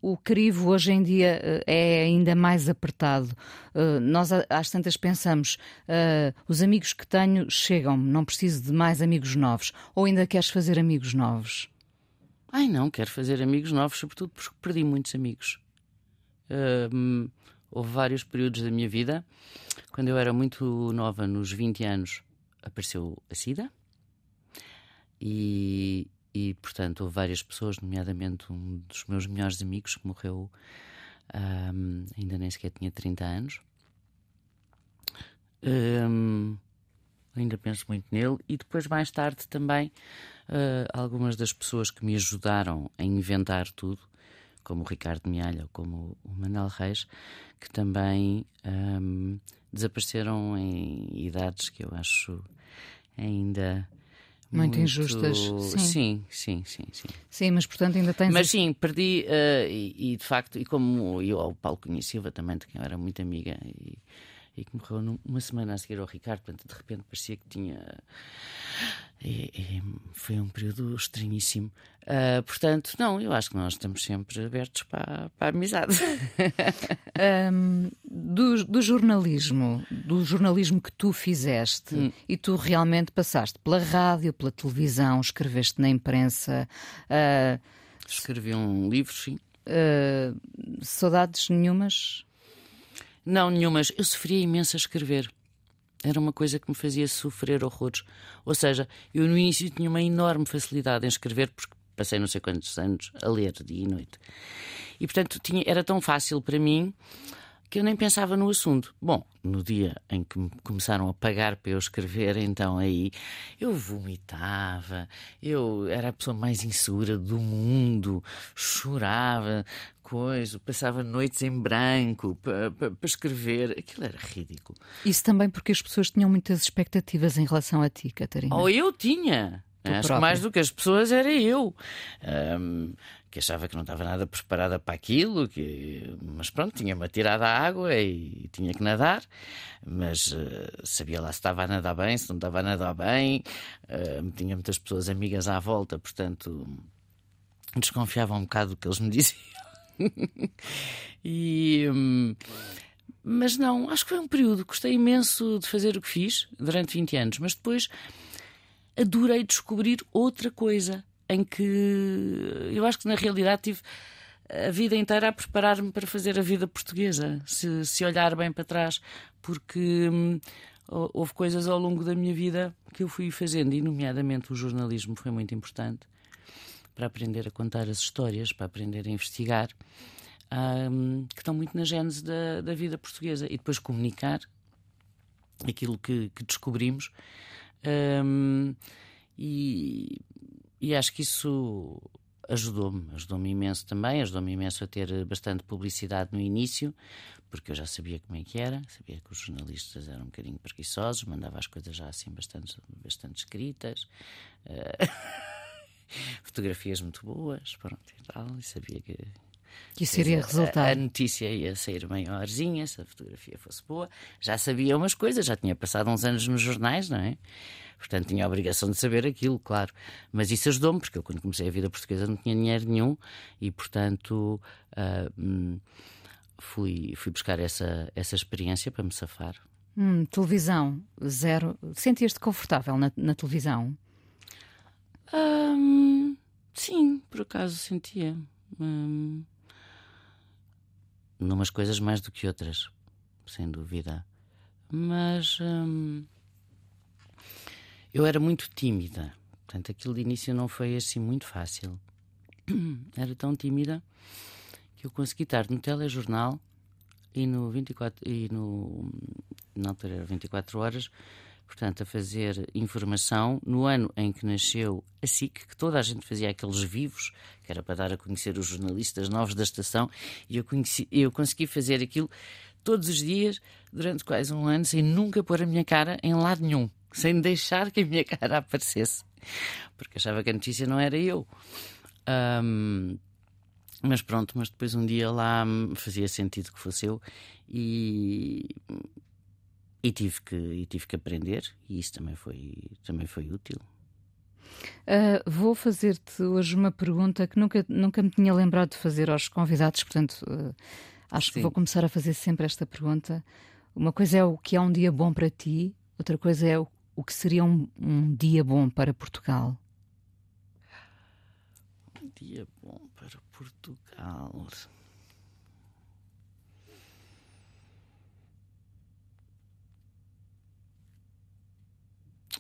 A: o, o crivo hoje em dia uh, é ainda mais apertado. Uh, nós às tantas pensamos, os amigos que tenho chegam-me, não preciso de mais amigos novos. Ou ainda queres fazer amigos novos?
B: Ai não, quero fazer amigos novos, sobretudo porque perdi muitos amigos. houve vários períodos da minha vida. Quando eu era muito nova, nos 20 anos, apareceu a SIDA. E, e, portanto, houve várias pessoas, nomeadamente um dos meus melhores amigos que morreu, um, ainda nem sequer tinha 30 anos. Um, ainda penso muito nele. E depois, mais tarde, também uh, algumas das pessoas que me ajudaram a inventar tudo, como o Ricardo Mialha ou como o Manel Reis, que também um, desapareceram em idades que eu acho ainda
A: muito, muito, injustas.
B: Sim. sim, sim, sim, sim.
A: Sim, mas portanto ainda tens.
B: Mas sim, perdi uh, e, e, de facto, e como eu ao Paulo conhecia também, de quem eu era muito amiga, e, e que morreu uma semana a seguir ao Ricardo, portanto, de repente parecia que tinha. E, e foi um período estranhíssimo. Uh, portanto, não, eu acho que nós estamos sempre abertos para, para a amizade.
A: um, do, do, jornalismo, do jornalismo que tu fizeste, hum. e tu realmente passaste pela rádio, pela televisão, escreveste na imprensa. Uh,
B: Escrevi um livro, sim.
A: Uh, saudades nenhumas?
B: Não, nenhumas. Eu sofria imenso a escrever. Era uma coisa que me fazia sofrer horrores. Ou seja, eu no início tinha uma enorme facilidade em escrever, porque passei não sei quantos anos a ler dia e noite. E portanto tinha, era tão fácil para mim que eu nem pensava no assunto. Bom, no dia em que me começaram a pagar para eu escrever, então aí eu vomitava, eu era a pessoa mais insegura do mundo, chorava, coisa, passava noites em branco para, para, para, escrever. Aquilo era ridículo.
A: Isso também porque as pessoas tinham muitas expectativas em relação a ti, Catarina.
B: Ou eu tinha. Acho que mais do que as pessoas era eu. Um, que achava que não estava nada preparada para aquilo, que... mas pronto, tinha-me atirado à água e tinha que nadar, mas uh, sabia lá se estava a nadar bem, se não estava a nadar bem, uh, tinha muitas pessoas amigas à volta, portanto desconfiava um bocado do que eles me diziam. e. Um, mas não, acho que foi um período. Gostei imenso de fazer o que fiz durante 20 anos, mas depois adorei descobrir outra coisa em que eu acho que na realidade tive a vida inteira a preparar-me para fazer a vida portuguesa, se, se olhar bem para trás, porque hum, houve coisas ao longo da minha vida que eu fui fazendo, e nomeadamente o jornalismo foi muito importante para aprender a contar as histórias, para aprender a investigar, hum, que estão muito na gênese da, da vida portuguesa, e depois comunicar aquilo que, que descobrimos. Hum, e, e acho que isso ajudou-me, ajudou-me imenso também, ajudou-me imenso a ter bastante publicidade no início, porque eu já sabia como é que era, sabia que os jornalistas eram um bocadinho preguiçosos, mandava as coisas já assim bastante, bastante escritas, uh, fotografias muito boas, pronto e tal, e sabia que
A: que isso iria resultar.
B: A, a, notícia ia sair maiorzinha, se a fotografia fosse boa. Já sabia umas coisas, já tinha passado uns anos nos jornais, não é? Portanto, tinha a obrigação de saber aquilo, claro. Mas isso ajudou-me, porque eu, quando comecei a vida portuguesa, não tinha dinheiro nenhum e, portanto, uh, fui, fui buscar essa, essa experiência para me safar.
A: Hum, televisão, zero. Sentias-te confortável na, na televisão?
B: Sim, por acaso sentia. Um, numas coisas mais do que outras, sem dúvida. Mas hum, eu era muito tímida, portanto, aquilo de início não foi assim muito fácil. Era tão tímida que eu consegui estar no telejornal e no 24 e no na altura era 24 horas portanto, a fazer informação no ano em que nasceu a SIC, que toda a gente fazia aqueles vivos, que era para dar a conhecer os jornalistas novos da estação, e eu, conheci, eu consegui fazer aquilo todos os dias, durante quase um ano, sem nunca pôr a minha cara em lado nenhum, sem deixar que a minha cara aparecesse, porque achava que a notícia não era eu. Um, mas pronto, mas depois um dia lá fazia sentido que fosse eu e e tive que, e tive que aprender, e isso também foi, também foi útil.
A: Uh, vou fazer-te hoje uma pergunta que nunca, nunca me tinha lembrado de fazer aos convidados, portanto, uh, acho Sim. que vou começar a fazer sempre esta pergunta. Uma coisa é o que é um dia bom para ti, outra coisa é o, o que seria um, um dia bom para Portugal.
B: Um dia bom para Portugal.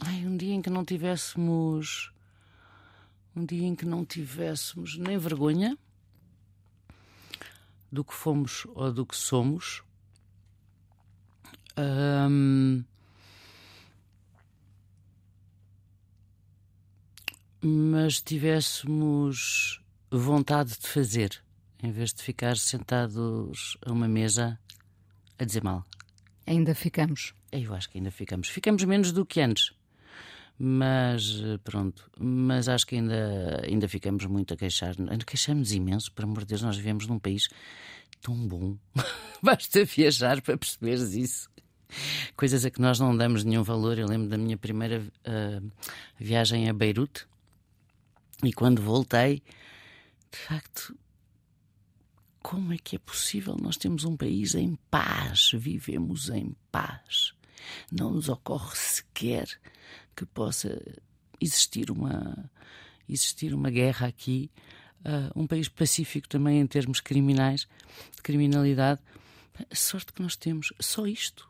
B: Ai, um dia em que não tivéssemos. Um dia em que não tivéssemos nem vergonha do que fomos ou do que somos. Um, mas tivéssemos vontade de fazer, em vez de ficar sentados a uma mesa a dizer mal.
A: Ainda ficamos.
B: Eu acho que ainda ficamos. Ficamos menos do que antes. Mas pronto, mas acho que ainda, ainda ficamos muito a queixar. Queixamos imenso, por amor de Deus, nós vivemos num país tão bom. Basta viajar para perceberes isso. Coisas a que nós não damos nenhum valor. Eu lembro da minha primeira uh, viagem a Beirute e quando voltei, de facto, como é que é possível nós temos um país em paz, vivemos em paz? Não nos ocorre sequer que possa existir uma, existir uma guerra aqui, uh, um país pacífico também em termos criminais, de criminalidade. A sorte que nós temos, só isto.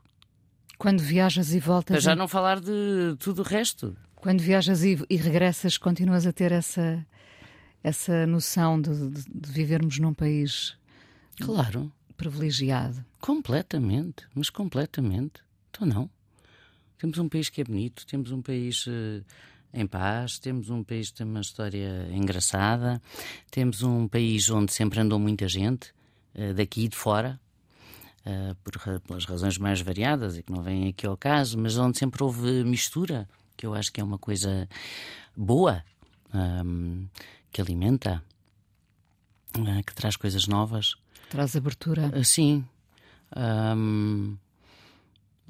A: Quando viajas e voltas.
B: Para já não falar de tudo o resto.
A: Quando viajas e, e regressas, continuas a ter essa, essa noção de, de, de vivermos num país.
B: Claro.
A: Privilegiado.
B: Completamente, mas completamente. Então não. Temos um país que é bonito, temos um país uh, em paz, temos um país que tem uma história engraçada, temos um país onde sempre andou muita gente, uh, daqui e de fora, uh, por, pelas razões mais variadas e que não vêm aqui ao caso, mas onde sempre houve mistura, que eu acho que é uma coisa boa, um, que alimenta, que traz coisas novas.
A: Traz abertura.
B: sim. Um,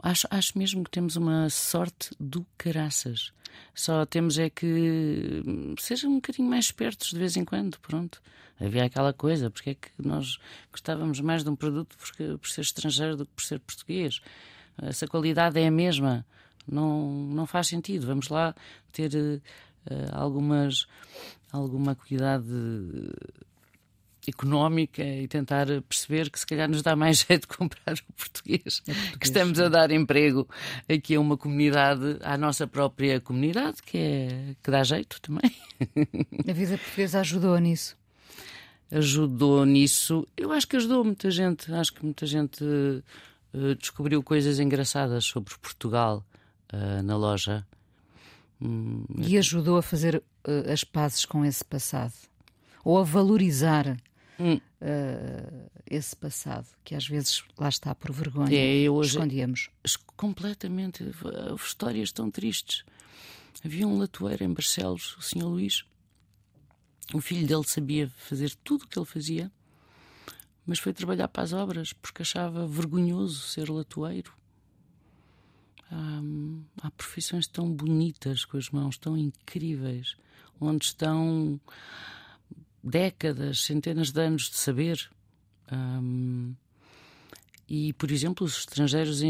B: Acho, acho mesmo que temos uma sorte do caraças. Só temos é que hum, sejam um bocadinho mais espertos de vez em quando, pronto. Havia aquela coisa, porque é que nós gostávamos mais de um produto porque, por ser estrangeiro do que por ser português. Essa qualidade é a mesma. Não, não faz sentido. Vamos lá ter uh, algumas, alguma cuidado económica e tentar perceber que se calhar nos dá mais jeito de comprar o português, é português que estamos a dar emprego aqui a uma comunidade, à nossa própria comunidade, que, é, que dá jeito também.
A: A vida portuguesa ajudou nisso?
B: Ajudou nisso. Eu acho que ajudou muita gente. Acho que muita gente uh, descobriu coisas engraçadas sobre Portugal uh, na loja.
A: Hum, e ajudou a fazer uh, as pazes com esse passado? Ou a valorizar hum. uh, esse passado, que às vezes lá está por vergonha, é, hoje, escondíamos.
B: Completamente. Histórias tão tristes. Havia um latoeiro em Barcelos, o Sr. Luís. O filho dele sabia fazer tudo o que ele fazia, mas foi trabalhar para as obras porque achava vergonhoso ser latoeiro. Hum, há profissões tão bonitas com as mãos, tão incríveis, onde estão décadas, centenas de anos de saber. Um, e, por exemplo, os estrangeiros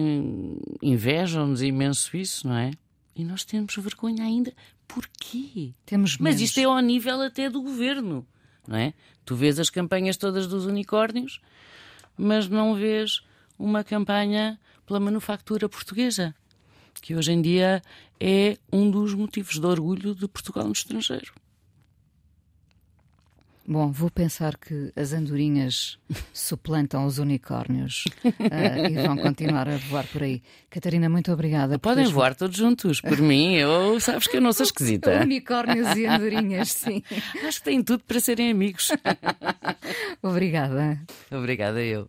B: invejam-nos imenso isso, não é? E nós temos vergonha ainda. Porquê?
A: Temos
B: menos. Mas isto é ao nível até do governo, não é? Tu vês as campanhas todas dos unicórnios, mas não vês uma campanha pela manufatura portuguesa, que hoje em dia é um dos motivos de orgulho de Portugal no estrangeiro.
A: Bom, vou pensar que as andorinhas suplantam os unicórnios uh, e vão continuar a voar por aí. Catarina, muito obrigada.
B: Podem voar todos juntos, por mim. Eu sabes que eu não sou esquisita.
A: Unicórnios e andorinhas, sim.
B: Acho que têm tudo para serem amigos.
A: obrigada.
B: Obrigada eu.